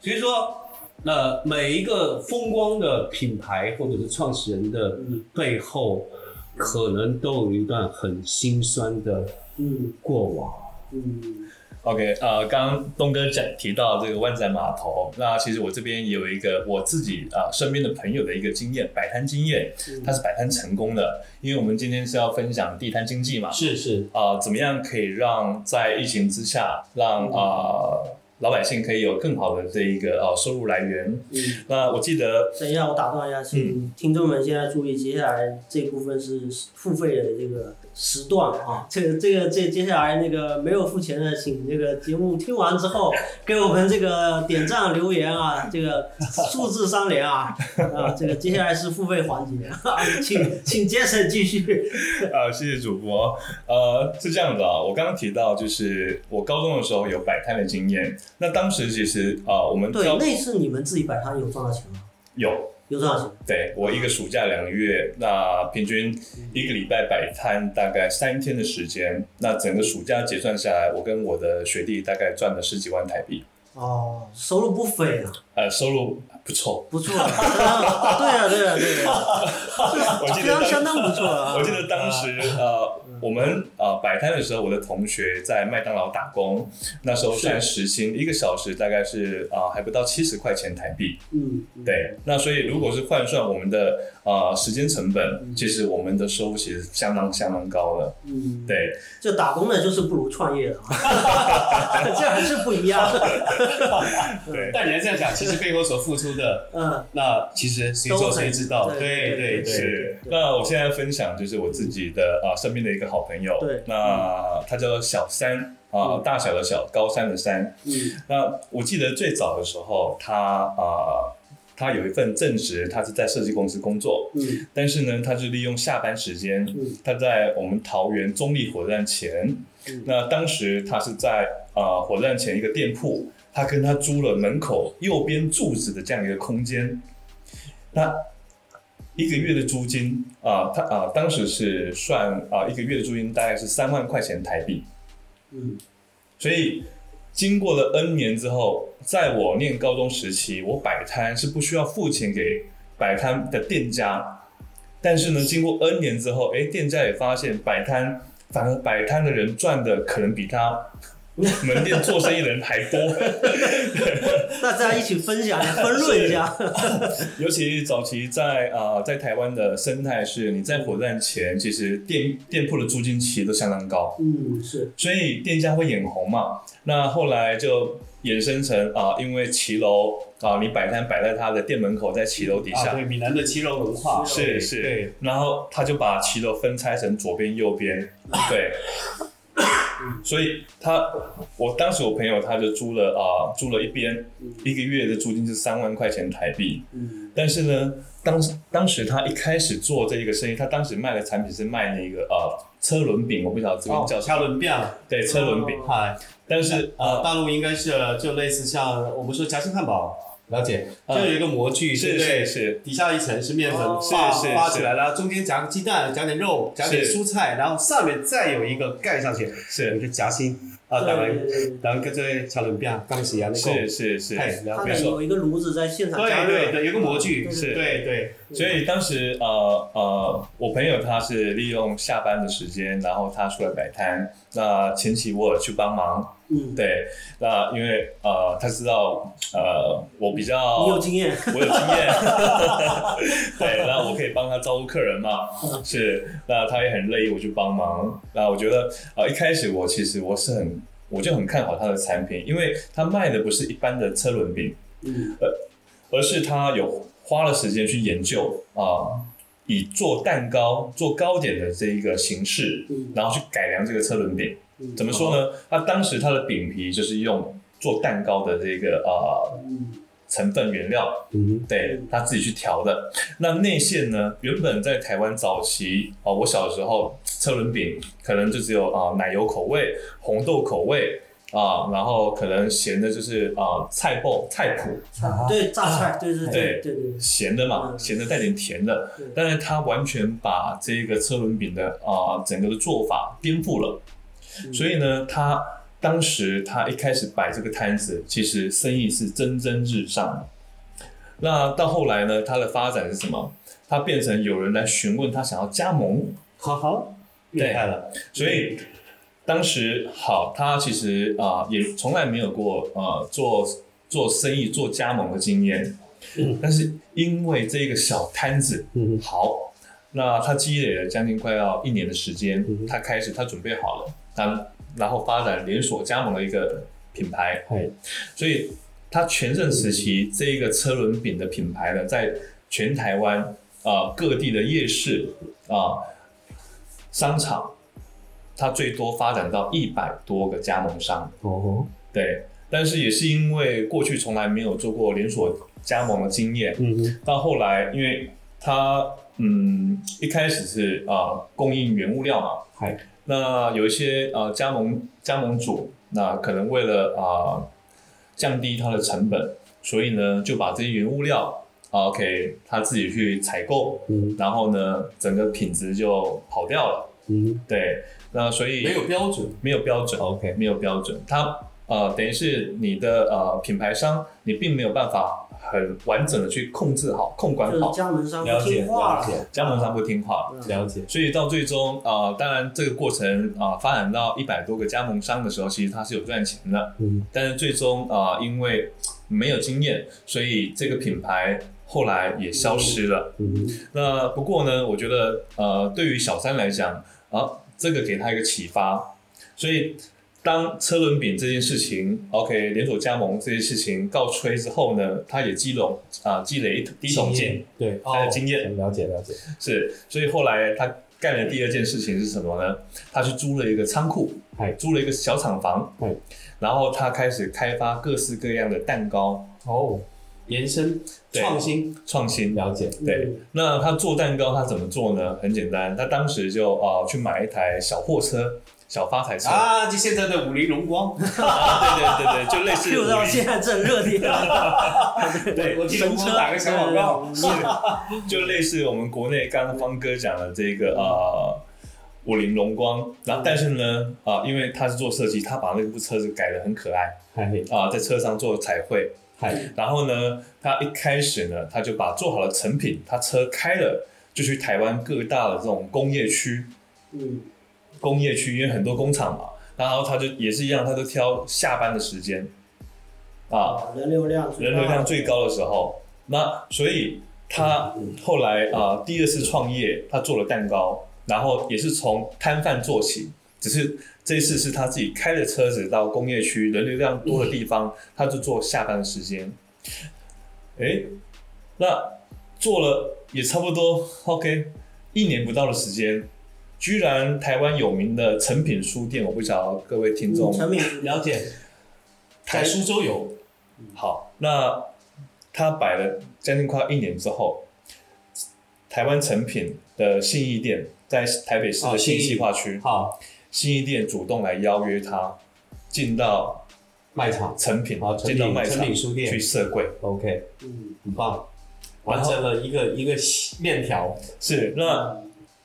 Speaker 3: 所以说，呃，每一个风光的品牌或者是创始人的背后，可能都有一段很心酸的
Speaker 2: 嗯
Speaker 3: 过往。
Speaker 2: 嗯
Speaker 1: OK，呃，刚刚东哥讲提到这个湾仔码头，那其实我这边也有一个我自己啊、身边的朋友的一个经验，摆摊经验，他是摆摊成功的，因为我们今天是要分享地摊经济嘛，
Speaker 3: 是是，
Speaker 1: 啊、怎么样可以让在疫情之下，让啊、老百姓可以有更好的这一个哦收入来源。
Speaker 2: 嗯，
Speaker 1: 那我记得
Speaker 2: 等一下，我打断一下，请听众们现在注意，接下来这部分是付费的这个时段啊。这个这个这接下来那个没有付钱的，请这个节目听完之后给我们这个点赞留言啊，这个数字三连啊啊，这个接下来是付费环节啊，请请杰森继续。
Speaker 1: 啊，谢谢主播。呃，是这样的啊，我刚刚提到就是我高中的时候有摆摊的经验，那当时其实啊、我们
Speaker 2: 对，
Speaker 1: 高
Speaker 2: 那次你们自己摆摊有赚到钱吗？
Speaker 1: 有
Speaker 2: 有多少钱。
Speaker 1: 对我一个暑假两个月，那平均一个礼拜摆摊大概三天的时间，那整个暑假结算下来，我跟我的学弟大概赚了十几万台币，
Speaker 2: 哦，收入不菲啊，
Speaker 1: 呃，收入不错。
Speaker 2: 不错啊。对啊，对啊，对啊，
Speaker 1: 我记得当
Speaker 2: 非常相当不错啊。
Speaker 1: 我记得当时呃，我们呃摆摊的时候，我的同学在麦当劳打工，那时候算时薪，一个小时大概是啊、还不到七十块钱台币。
Speaker 2: 嗯，嗯
Speaker 1: 对，那所以如果是换算我们的呃时间成本，其实我们的收入其实相当相当高了。
Speaker 2: 嗯，
Speaker 1: 对，
Speaker 2: 这打工的就是不如创业的啊，这还是不一样。
Speaker 1: 对
Speaker 3: 但你要这样想，其实背后所付出的，
Speaker 2: 嗯，
Speaker 3: 那其实谁做谁知道。对
Speaker 2: 对对。
Speaker 1: 那我现在分享就是我自己的啊、身边的一个好朋友，
Speaker 2: 对。
Speaker 1: 那他叫做小三啊、
Speaker 2: 嗯。
Speaker 1: 大小的小，高三的三。
Speaker 2: 嗯。
Speaker 1: 那我记得最早的时候，他啊、他有一份正职，他是在设计公司工作，
Speaker 2: 嗯。
Speaker 1: 但是呢，他是利用下班时间，
Speaker 2: 嗯。
Speaker 1: 他在我们桃园中立火车站前，
Speaker 2: 嗯。
Speaker 1: 那当时他是在啊、火车站前一个店铺，他跟他租了门口右边柱子的这样一个空间，那一个月的租金啊、他啊、当时是算啊、一个月的租金大概是三万块钱台币，
Speaker 2: 嗯。
Speaker 1: 所以经过了 N 年之后，在我念高中时期，我摆摊是不需要付钱给摆摊的店家，但是呢，经过 N 年之后，哎，店家也发现摆摊反而摆摊的人赚的可能比他门店做生意的人还多，
Speaker 2: 大家一起分享分论一下。
Speaker 1: 尤其早期在啊、在台湾的生态是，你在火车站前，其实店店铺的租金其实都相当高。
Speaker 2: 嗯，是，
Speaker 1: 所以店家会眼红嘛。那后来就衍生成啊，因为骑楼啊，你摆摊摆在他的店门口，在骑楼底
Speaker 3: 啊，
Speaker 1: 下，
Speaker 3: 对，闽南的骑楼文化
Speaker 1: 是是
Speaker 3: 对，，
Speaker 1: 然后他就把骑楼分拆成左边、右边，对。所以他，我当时我朋友他就租了啊，租了一边，一个月的租金是三万块钱台币。
Speaker 2: 嗯。
Speaker 1: 但是呢，当当时他一开始做这一个生意，他当时卖的产品是卖那个呃车轮饼，我不晓得这边
Speaker 3: 哦，
Speaker 1: 叫什么，
Speaker 3: 车轮饼，
Speaker 1: 对，车轮饼。
Speaker 3: 嗨，
Speaker 1: 但是
Speaker 3: 呃，
Speaker 1: 呃，
Speaker 3: 大陆应该是就类似像我们说夹心汉堡，了解，就
Speaker 1: 嗯
Speaker 3: 有一个模具，对
Speaker 1: 是
Speaker 3: 不对？
Speaker 1: 是是，
Speaker 3: 底下一层是面粉
Speaker 1: 是是是。
Speaker 3: 发起来了，中间夹个鸡蛋，夹点肉，夹点
Speaker 1: 是。
Speaker 3: 蔬菜，然后上面再有一个盖上去，有
Speaker 1: 是
Speaker 3: 一个夹心啊，
Speaker 2: 对
Speaker 3: 当然当然跟这位小轮饼刚是一样的，
Speaker 1: 是是是，
Speaker 2: 他有一个炉子在现场加热，
Speaker 3: 对对对，有个模具，
Speaker 1: 是
Speaker 3: 对。对，
Speaker 1: 所以当时呃呃，我朋友他是利用下班的时间，然后他出来摆摊。那前期我有去帮忙，
Speaker 2: 嗯，
Speaker 1: 对，那因为呃他知道呃我比较
Speaker 2: 你有经验，
Speaker 1: 我有经验，对，那我可以帮他招呼客人嘛，是，那他也很乐意我去帮忙。那我觉得啊、呃一开始我其实我是很，我就很看好他的产品，因为他卖的不是一般的车轮饼，
Speaker 2: 嗯
Speaker 1: 而是他有花了时间去研究啊、以做蛋糕、做糕点的这一个形式，
Speaker 2: 嗯
Speaker 1: 然后去改良这个车轮饼。
Speaker 2: 嗯，
Speaker 1: 怎么说呢？他当时他的饼皮就是用做蛋糕的这个啊、
Speaker 2: 嗯
Speaker 1: 成分原料，
Speaker 3: 嗯
Speaker 1: 对他自己去调的。那内馅呢？原本在台湾早期啊、我小时候车轮饼可能就只有啊、奶油口味、红豆口味啊、然后可能咸的就是啊、菜脯、菜脯，
Speaker 2: 对榨菜，对对对对对，
Speaker 1: 咸的嘛，
Speaker 2: 嗯。
Speaker 1: 咸的带点甜的，但是他完全把这个车轮饼的啊、整个的做法颠覆了，
Speaker 2: 嗯。
Speaker 1: 所以呢，他当时他一开始摆这个摊子，其实生意是蒸蒸日上。那到后来呢，他的发展是什么？他变成有人来询问他想要加盟，
Speaker 3: 好好厉害了，
Speaker 1: 所以当时好，他其实啊、也从来没有过呃做做生意做加盟的经验，
Speaker 3: 嗯。
Speaker 1: 但是因为这个小摊子
Speaker 3: 嗯
Speaker 1: 好，那他积累了将近快要一年的时间，
Speaker 3: 嗯
Speaker 1: 他开始他准备好了，他然后发展连锁加盟的一个品牌，
Speaker 3: 嗨，
Speaker 1: 所以他全盛时期这一个车轮饼的品牌呢，在全台湾啊、各地的夜市啊、商场，它最多发展到一百多个加盟商。
Speaker 3: 哦，
Speaker 1: 对，但是也是因为过去从来没有做过连锁加盟的经验，
Speaker 3: 嗯，
Speaker 1: 到后来因为它嗯一开始是啊、供应原物料嘛，
Speaker 3: 嗨，
Speaker 1: 那有一些呃加盟加盟主，那可能为了啊、降低它的成本，所以呢就把这些原物料啊 OK 他自己去采购，
Speaker 3: 嗯。
Speaker 1: 然后呢整个品质就跑掉了。
Speaker 3: 嗯，
Speaker 1: 对，那所以
Speaker 3: 没有标准。
Speaker 1: 没有标准
Speaker 3: ，OK，
Speaker 1: 没有标准，它呃等于是你的呃品牌商，你并没有办法很完整的去控制好、控管好。
Speaker 2: 就是，加盟商不
Speaker 3: 了解
Speaker 2: 听话了，
Speaker 3: 了解
Speaker 1: 加盟商不听话，
Speaker 3: 了解，
Speaker 1: 所以到最终啊、呃当然这个过程啊、发展到一百多个加盟商的时候，其实它是有赚钱的，
Speaker 3: 嗯。
Speaker 1: 但是最终啊、因为没有经验，所以这个品牌后来也消失了。
Speaker 3: 嗯。
Speaker 1: 那不过呢，我觉得呃，对于小三来讲啊，这个给他一个启发，所以当车轮饼这件事情，OK，连锁加盟这件事情告吹之后呢，他也积拢啊、积累一第一桶金，，
Speaker 3: 对，
Speaker 1: 他的经验。
Speaker 3: 了解了解，
Speaker 1: 是，所以后来他干的第二件事情是什么呢？他去租了一个仓库，
Speaker 3: 嗨。
Speaker 1: 租了一个小厂房
Speaker 3: 嗨，
Speaker 1: 然后他开始开发各式各样的蛋糕，
Speaker 3: 哦，延伸
Speaker 1: 对。
Speaker 3: 创新，
Speaker 1: 创新。
Speaker 3: 了解，
Speaker 1: 对，那他做蛋糕，他怎么做呢？很简单，他当时就啊、去买一台小货车，小发财车，
Speaker 3: 啊，就现在的五菱荣光，
Speaker 1: 啊对对对对，就类似
Speaker 2: Q 到现在正热点，
Speaker 3: 对，我替荣
Speaker 2: 神车。
Speaker 3: 光打个小广告，是。
Speaker 1: 就类似我们国内刚刚方哥讲的这个呃五菱荣光，然后但是呢啊、因为他是做设计，他把那部车子改的很可爱。
Speaker 3: 嗨。
Speaker 1: 啊、在车上做彩绘，
Speaker 3: 嗨，
Speaker 1: 然后呢，他一开始呢，他就把做好了成品，他车开了，就去台湾各大的这种工业区，
Speaker 2: 嗯，
Speaker 1: 工业区因为很多工厂嘛，然后他就也是一样，他都挑下班的时间，啊，
Speaker 2: 人流量
Speaker 1: 人流量最高的时候，那所以他后来啊、第二次创业，他做了蛋糕，然后也是从摊贩做起，只是这一次是他自己开着车子到工业区人流量多的地方，他就做下班的时间。诶，那做了也差不多 OK，一年不到的时间，居然台湾有名的成品书店，我不知道各位听众
Speaker 2: 成品。
Speaker 3: 了解，在苏州有，
Speaker 1: 好，那他摆了将近快一年之后，台湾成品的信义店在台北市
Speaker 3: 哦
Speaker 1: 的
Speaker 3: 信义。
Speaker 1: 计划区，
Speaker 3: 好。
Speaker 1: 信义店主动来邀约他进到
Speaker 3: 卖场。
Speaker 1: 成品进到卖场
Speaker 3: 品书店。
Speaker 1: 去设柜。
Speaker 3: ，OK，
Speaker 2: 嗯。
Speaker 3: 很棒，完成了一个一个链条，
Speaker 1: 是，那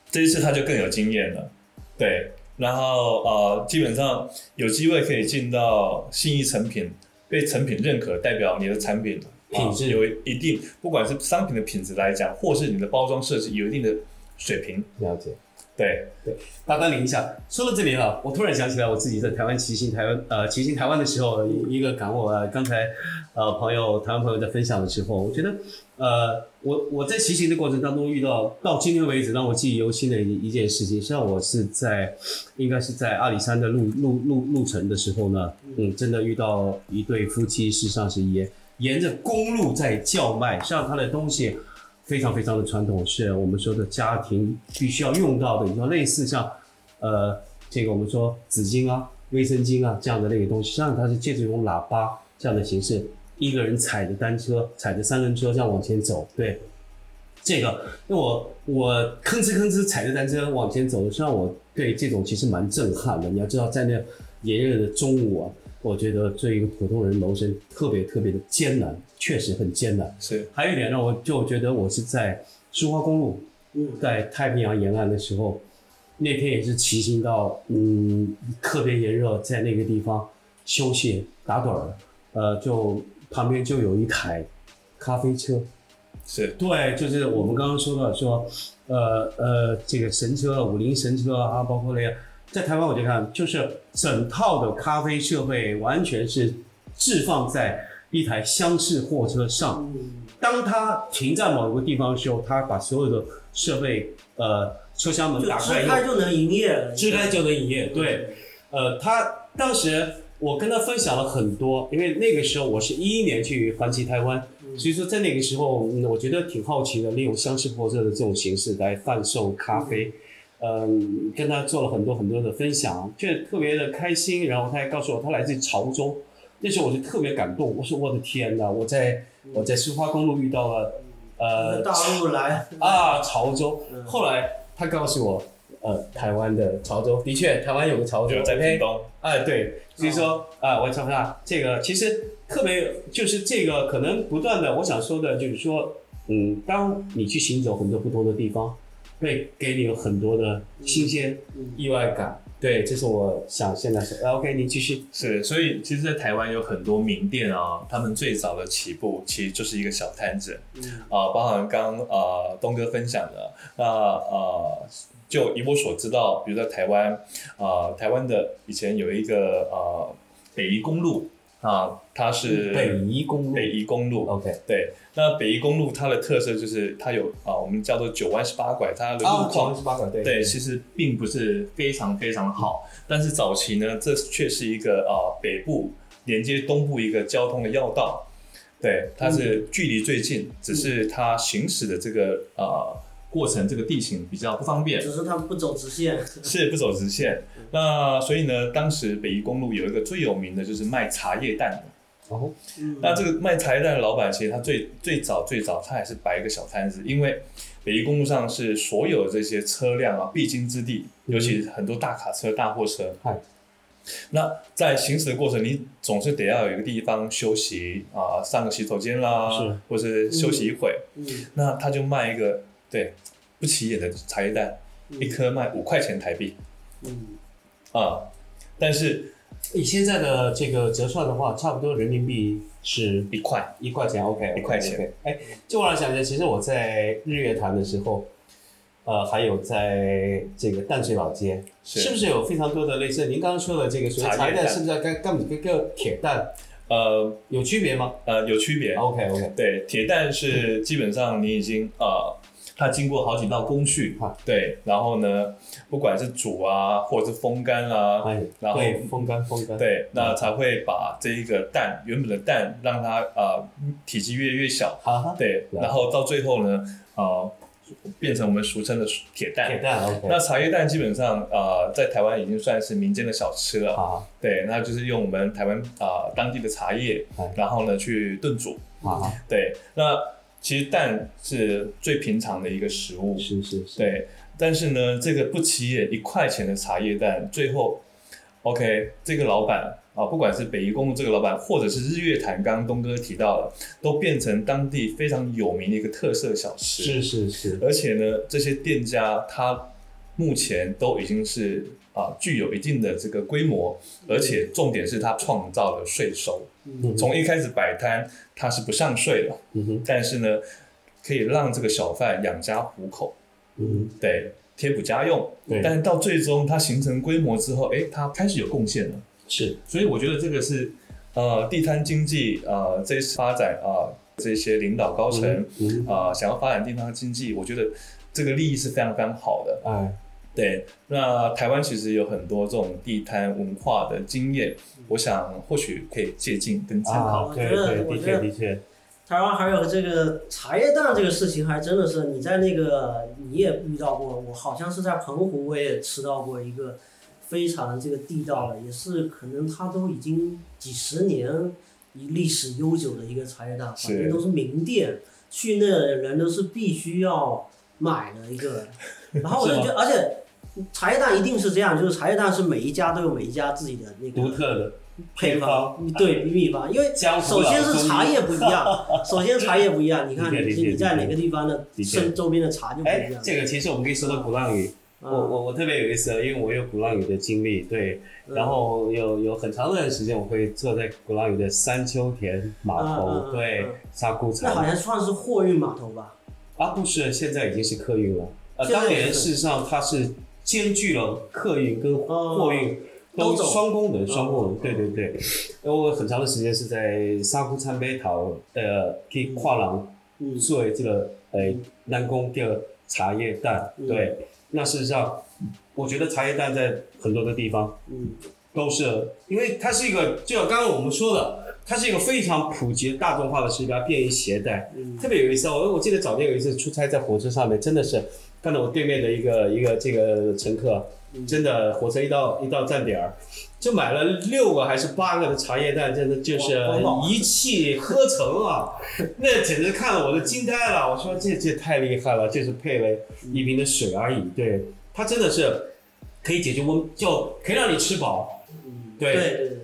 Speaker 1: 这一次他就更有经验了，对，然后呃，基本上有机会可以进到信义成品，被成品认可，代表你的产品
Speaker 3: 品质。
Speaker 1: 啊有一定，不管是商品的品质来讲，或是你的包装设计有一定的水平，
Speaker 3: 了解。
Speaker 1: 对，
Speaker 3: 大纲领一下，说到这里啊，我突然想起来我自己在台湾骑行台湾呃骑行台湾的时候一个感悟啊，刚才呃朋友台湾朋友在分享的时候，我觉得呃我我在骑行的过程当中遇到到今天为止让我记忆犹新的一一件事情，实际上我是在应该是在阿里山的路路路路程的时候呢，嗯，真的遇到一对夫妻，事实上是沿沿着公路在叫卖，实际上他的东西。非常非常的传统，是我们说的家庭必须要用到的，你说类似像呃这个我们说纸巾啊、卫生巾啊这样的那个东西，实际上它是借助一种喇叭这样的形式，一个人踩着单车、踩着三轮车这样往前走，对。这个，那我我吭哧吭哧踩着单车往前走，实际上我对这种其实蛮震撼的。你要知道，在那炎热的中午啊，我觉得对一个普通人谋生特别特别的艰难，确实很艰难。
Speaker 1: 是
Speaker 3: 还有一点让我就觉得我是在苏花公路，
Speaker 2: 嗯
Speaker 3: 在太平洋沿岸的时候，那天也是骑行到嗯特别炎热，在那个地方休息打盹儿，呃，就旁边就有一台咖啡车，
Speaker 1: 是
Speaker 3: 对，就是我们刚刚说到说，呃呃，这个神车五菱神车啊，包括那个在台湾我就看，就是整套的咖啡设备完全是置放在一台厢式货车上。
Speaker 2: 嗯，
Speaker 3: 当它停在某个地方的时候，它把所有的设备，呃，车厢门打开以后，
Speaker 2: 开就能营业了，
Speaker 3: 支开就能营业。对，呃，他当时我跟他分享了很多，因为那个时候我是一一年去环骑台湾，所以说在那个时候，嗯我觉得挺好奇的，利用厢式货车的这种形式来贩售咖啡。嗯，跟他做了很多很多的分享，觉得特别的开心。然后他还告诉我，他来自潮州，那时候我就特别感动。我说我的天哪，我在我在苏花公路遇到了，呃，
Speaker 2: 大陆来，
Speaker 3: 啊，潮州
Speaker 2: 嗯。
Speaker 3: 后来他告诉我，呃，台湾的潮州，的确，台湾有个潮州
Speaker 1: 就在屏东，
Speaker 3: 哎，对，所以说啊，我想想，这个其实特别就是这个可能不断的，我想说的就是说，嗯，当你去行走很多不同的地方，会给你有很多的新鲜、
Speaker 2: 嗯
Speaker 3: 意外感。对，这是我想现在说。啊 OK，您继续。
Speaker 1: 是，所以其实，在台湾有很多名店啊，他们最早的起步其实就是一个小摊子
Speaker 2: 嗯
Speaker 1: 啊、包含刚啊东哥分享的，那呃，就以我所知道，比如在台湾啊、台湾的以前有一个呃北宜公路啊、它是
Speaker 3: 北宜公路。
Speaker 1: 北宜公路
Speaker 3: OK。
Speaker 1: 对，那北宜公路它的特色就是它有啊、我们叫做九弯十八拐，它的路况、
Speaker 3: 十八馆对
Speaker 1: 对，其实并不是非常非常好，但是早期呢，这却是一个啊、北部连接东部一个交通的要道，对，它是距离最近，只是它行驶的这个呃过程，这个地形比较不方便，
Speaker 2: 只是他们不走直线，
Speaker 1: 是不走直线。那所以呢，当时北宜公路有一个最有名的就是卖茶叶蛋。的。
Speaker 3: 哦，
Speaker 2: 嗯。
Speaker 1: 那这个卖茶叶蛋的老板，其实他最最早最早他也是摆一个小摊子，因为北宜公路上是所有这些车辆啊必经之地，
Speaker 3: 嗯。
Speaker 1: 尤其很多大卡车、大货车。
Speaker 3: 嗨。
Speaker 1: 那在行驶的过程，你总是得要有一个地方休息啊，上个洗手间啦
Speaker 3: 是，
Speaker 1: 或是休息一会。
Speaker 2: 嗯。
Speaker 1: 那他就卖一个对不起眼的茶叶蛋，一颗卖五块钱台币
Speaker 2: 嗯
Speaker 1: 啊，但是
Speaker 3: 以现在的这个折算的话，差不多人民币是
Speaker 1: 一块
Speaker 3: 一块钱，OK，
Speaker 1: 一块钱。
Speaker 3: 哎，就我来想一下，其实我在日月潭的时候，呃，还有在这个淡水老街，
Speaker 1: 是
Speaker 3: 是不是有非常多的类似您刚刚说的这个所谓茶叶蛋，是不是跟跟跟个铁蛋
Speaker 1: 呃
Speaker 3: 有区别吗
Speaker 1: 呃有区别。
Speaker 3: ？OK OK，
Speaker 1: 对，铁蛋是基本上你已经呃，它经过好几道工序
Speaker 3: 啊，
Speaker 1: 对，然后呢，不管是煮啊，或者是风干啊、
Speaker 3: 哎，
Speaker 1: 然后
Speaker 3: 对，风干风干，
Speaker 1: 对，那才会把这一个蛋原本的蛋让它呃体积越来越小，对，然后到最后呢，呃，变成我们俗称的铁蛋。
Speaker 3: 铁蛋
Speaker 1: 那茶叶蛋基本上呃，在台湾已经算是民间的小吃了，
Speaker 3: 好
Speaker 1: 对，那就是用我们台湾啊、呃当地的茶叶
Speaker 3: 哎，
Speaker 1: 然后呢去炖煮，对，那其实蛋是最平常的一个食物，
Speaker 3: 是是是，
Speaker 1: 对。但是呢，这个不起眼一块钱的茶叶蛋，最后，OK，这个老板啊，不管是北宜公路这个老板，或者是日月潭，刚刚东哥提到了，都变成当地非常有名的一个特色小吃。
Speaker 3: 是是是，
Speaker 1: 而且呢，这些店家他目前都已经是啊具有一定的这个规模，而且重点是他创造了税收。
Speaker 3: 嗯
Speaker 1: 从一开始摆摊，它是不上税的，
Speaker 3: 嗯哼。
Speaker 1: 但是呢，可以让这个小贩养家糊口，
Speaker 3: 嗯
Speaker 1: 对，贴补家用。
Speaker 3: 对。
Speaker 1: 但是到最终它形成规模之后，哎，它开始有贡献了。
Speaker 3: 是。
Speaker 1: 所以我觉得这个是呃地摊经济呃这一次发展啊、这些领导高层
Speaker 3: 嗯
Speaker 1: 啊、想要发展地摊经济，我觉得这个利益是非常非常好的。
Speaker 3: 哎。
Speaker 1: 对，那台湾其实有很多这种地摊文化的经验，我想或许可以借鉴跟参考。
Speaker 3: 啊，对
Speaker 2: 我觉得
Speaker 3: 对，的确
Speaker 2: 我觉得
Speaker 3: 的确，
Speaker 2: 台湾还有这个茶叶蛋这个事情，还真的是你在那个你也遇到过，我好像是在澎湖我也吃到过一个非常这个地道的，也是可能它都已经几十年历史悠久的一个茶叶蛋，反正都是名店，去那的人都是必须要买的一个。然后我就觉得，而且茶叶蛋一定是这样，就是茶叶蛋是每一家都有每一家自己的那个
Speaker 3: 独特的
Speaker 2: 配
Speaker 3: 方
Speaker 2: 方，对秘方，因为首先是茶叶不一样，首先茶叶不一样，你看你你在哪个地方的身周边的茶就不
Speaker 3: 哎
Speaker 2: 一样，。
Speaker 3: 这个其实我们可以说到鼓浪屿，我
Speaker 2: 嗯。
Speaker 3: 我我特别有意思，因为我有鼓浪屿的经历，对，
Speaker 2: 嗯。
Speaker 3: 然后有有很长段时间我会坐在鼓浪屿的三秋田码头，
Speaker 2: 嗯
Speaker 3: 对
Speaker 2: 嗯，
Speaker 3: 杀菇
Speaker 2: 那好，像算是货运码头吧？
Speaker 3: 啊不是，现在已经是客运了，呃，当年事实上它是兼具了客运跟货运都
Speaker 2: 都
Speaker 3: 双功能，双功能。
Speaker 2: 哦。
Speaker 3: 对对对，因为我很长的时间是在沙湖参北头呃，去跨廊
Speaker 2: 嗯
Speaker 3: 做这个呃南宫的茶叶蛋。
Speaker 2: 嗯。
Speaker 3: 对，那事实上，我觉得茶叶蛋在很多的地方
Speaker 2: 嗯。
Speaker 3: 都是，因为它是一个，就像刚刚我们说的，它是一个非常普及、大众化的食标，便于携带。
Speaker 2: 嗯。
Speaker 3: 特别有意思，我我记得早年有一次出差在火车上面，真的是看到我对面的一个一个这个乘客，真的火车一到一到站点儿，就买了六个还是八个的茶叶蛋，真的就是一气呵成啊！那简直看了我都惊呆了。我说这这太厉害了，就是配了一瓶的水而已。对，它真的是可以解决温，就可以让你吃饱。对，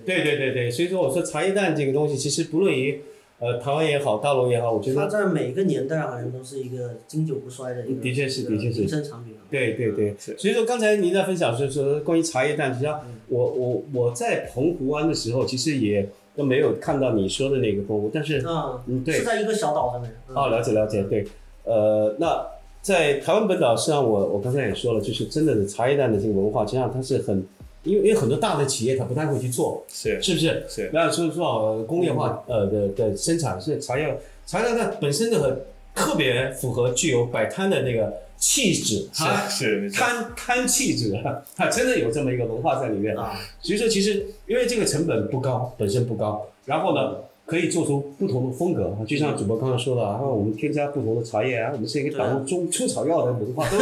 Speaker 2: 对对对
Speaker 3: 对，所以说我说茶叶蛋这个东西，其实不论于呃台湾也好，大陆也好，我觉得
Speaker 2: 它在每个年代好像都是一个经久不衰的一个，
Speaker 3: 的确是的确是
Speaker 2: 民生产品啊。
Speaker 3: 对对对，所以说刚才您在分享是说关于茶叶蛋，实际上我我我在澎湖湾的时候，其实也都没有看到你说的那个澎湖，但是
Speaker 2: 嗯，
Speaker 3: 嗯对
Speaker 2: 是在一个小岛上面。嗯
Speaker 3: 啊了解了解，对，呃那在台湾本岛，实际上我我刚才也说了，就是真的的茶叶蛋的这个文化，实际上它是很，因为因为很多大的企业它不太会去做，
Speaker 1: 是
Speaker 3: 是不是？
Speaker 1: 是
Speaker 3: 那所以说好工业化呃的的生产是茶叶茶叶它本身的很特别符合具有摆摊的那个气质，它
Speaker 1: 是是，
Speaker 3: 摊摊气质啊，它真的有这么一个文化在里面。
Speaker 2: 啊，
Speaker 3: 所以说，其实因为这个成本不高，本身不高，然后呢，可以做出不同的风格。就像主播刚刚说的啊，我们添加不同的茶叶啊，我们是一个打入中出草药的文化，都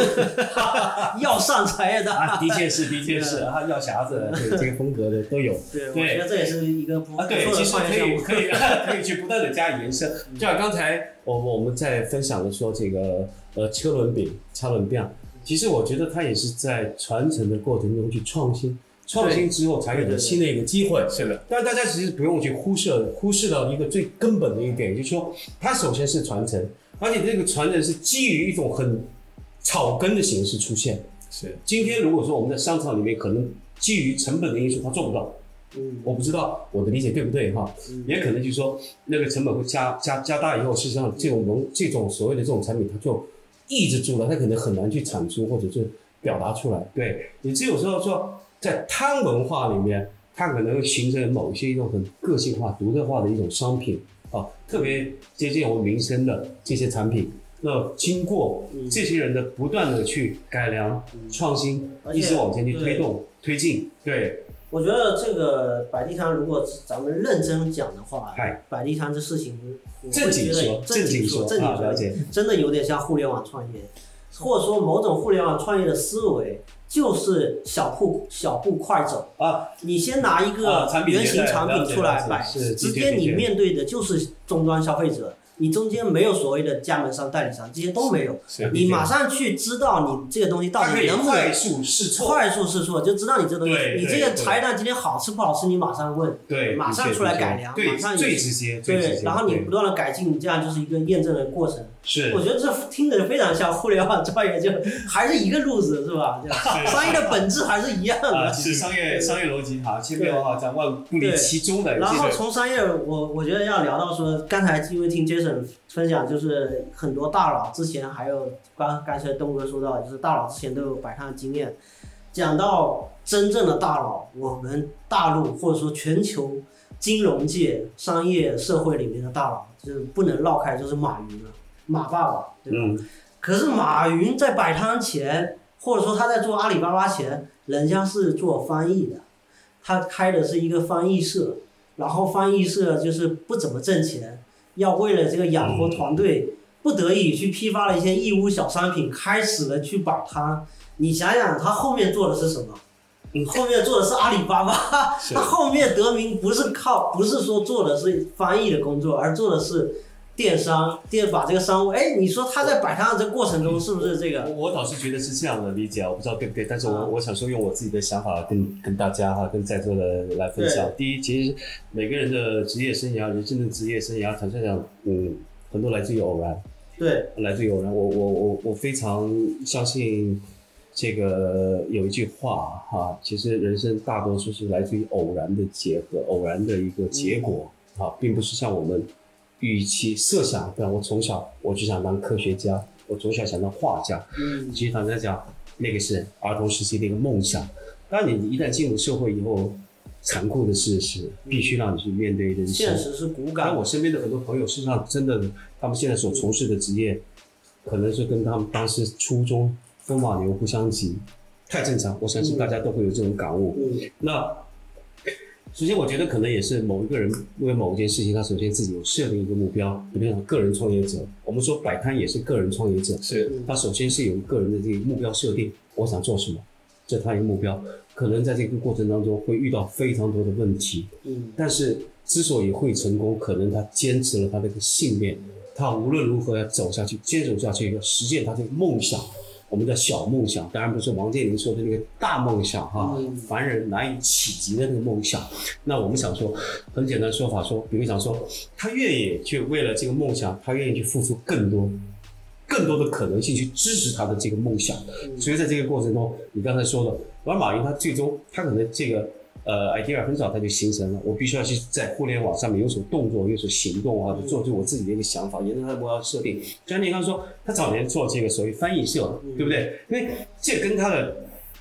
Speaker 2: 药膳茶叶
Speaker 3: 的
Speaker 2: 啊，
Speaker 3: 的确是，的确是啊，药匣子对这个风格的都有。
Speaker 2: 对，我觉得这也是一个不
Speaker 3: 啊，对，
Speaker 2: 不错的
Speaker 3: 其实可。以可以 可以去不断的加以延伸。就像刚才我我们在分享的说这个呃车轮饼、车轮饼，其实我觉得它也是在传承的过程中去创新，创新之后才有的新的一个机会。
Speaker 1: 是的，
Speaker 3: 但是大家其实不用去忽视忽视到一个最根本的一点，就是说它首先是传承，而且这个传承是基于一种很草根的形式出现。
Speaker 1: 是
Speaker 3: 今天如果说我们在商场里面可能基于成本的因素，它做不到。
Speaker 2: 嗯
Speaker 3: 我不知道我的理解对不对哈，
Speaker 2: 嗯
Speaker 3: 也可能就是说那个成本会加加加大以后，事实上这种农这种所谓的这种产品，它就抑制住了，它可能很难去产出或者是表达出来。对你只有时候说在摊文化里面，它可能会形成某一些一种很个性化、独特化的一种商品啊，特别接近我们民生的这些产品。那经过
Speaker 2: 嗯
Speaker 3: 这些人的不断的去改良、创新，一直往前去推动、推进，对，
Speaker 2: 我觉得这个摆地摊，如果咱们认真讲的话，摆地摊这事情，我会
Speaker 3: 正经
Speaker 2: 觉得
Speaker 3: 说，
Speaker 2: 正
Speaker 3: 经说
Speaker 2: 正经
Speaker 3: 啊，了解。
Speaker 2: 真的有点像互联网创业，或者说某种互联网创业的思维，就是小步小步快走。
Speaker 3: 啊，
Speaker 2: 你先拿一
Speaker 3: 啊
Speaker 2: 个原型产品出来摆，直接你面对的就是终端消费者，你中间没有所谓的加盟商、代理商，这些都没有。你马上去知道你这个东西到底能不能
Speaker 3: 快
Speaker 2: 能
Speaker 3: 速试错，
Speaker 2: 快速试错，就知道你这东西，你这个茶叶蛋今天好吃不好吃，你马上问，
Speaker 3: 对，
Speaker 2: 马上出来改良马上，
Speaker 3: 最直接，
Speaker 2: 对，然后你不断的改进，这样就是一个验证的过程。
Speaker 3: 是。
Speaker 2: 我觉得这听着非常像互联网创业，就还是一个路子，是吧？就商业的本质还是一样
Speaker 3: 啊，
Speaker 2: 的。
Speaker 3: 其实商业商业逻辑哈，千变万化，咱万不离
Speaker 2: 对。
Speaker 3: 其中的，
Speaker 2: 然后从商业，我我觉得要聊到说，刚才因为听 Jason 分享，就是很多大佬之前还有刚刚才东哥说到，就是大佬之前都有摆摊的经验。讲到真正的大佬，我们大陆或者说全球金融界、商业社会里面的大佬，就是不能绕开，就是马云了，马爸爸，对吧？
Speaker 3: 嗯，
Speaker 2: 可是马云在摆摊前，或者说他在做阿里巴巴前，人家是做翻译的，他开的是一个翻译社，然后翻译社就是不怎么挣钱，要为了这个养活团队，不得已去批发了一些义乌小商品，开始了去摆摊。你想想，他后面做的是什么？你后面做的是阿里巴巴，他后面得名不是靠，不是说做的是翻译的工作，而做的是电商，电把这个商务，哎，你说他在摆摊的这个过程中是不是这个？
Speaker 3: 我我倒是觉得是这样的理解啊，我不知道对不对，但是我
Speaker 2: 啊
Speaker 3: 我想说用我自己的想法跟跟大家哈，跟在座的来分享。第一，其实每个人的职业生涯、人生的职业生涯，坦率讲，嗯，很多来自于偶然。
Speaker 2: 对，
Speaker 3: 来自于偶然。我我我我非常相信这个有一句话哈，其实人生大多数是来自于偶然的结合，偶然的一个结果啊，并不是像我们预期设想。但我从小我就想当科学家，我从小想当画家。
Speaker 2: 嗯，
Speaker 3: 其实坦白讲，那个是儿童时期的一个梦想。当你一旦进入社会以后，残酷的事实必须让你去面对人生。
Speaker 2: 现实是骨感
Speaker 3: 但我身边的很多朋友，事实上真的，他们现在所从事的职业，可能是跟他们当时初中风马牛不相及，太正常。我相信大家都会有这种感悟。
Speaker 2: 嗯
Speaker 3: 那首先，我觉得可能也是某一个人因为某一件事情，他首先自己有设定一个目标，比如讲个人创业者，我们说摆摊也是个人创业者，
Speaker 1: 是。
Speaker 3: 他首先是有个人的这个目标设定，我想做什么，这他一个目标，可能在这个过程当中会遇到非常多的问题，
Speaker 2: 嗯。
Speaker 3: 但是之所以会成功，可能他坚持了他的一个信念，他无论如何要走下去，坚守下去，要实现他这个梦想。我们的小梦想，当然不是王健林说的那个大梦想哈，
Speaker 2: 嗯
Speaker 3: 凡人难以企及的那个梦想。那我们想说，很简单说法说，比如想说，他愿意去为了这个梦想，他愿意去付出更多、更多的可能性去支持他的这个梦想。所以在这个过程中，你刚才说的，而马云他最终他可能这个呃 idea 很早他就形成了，我必须要去在互联网上面有所动作，有所行动啊，做出我自己的一个想法，沿着他的目标设定。就像你刚刚说，他早年做这个所谓翻译社，对不对？因为这跟他的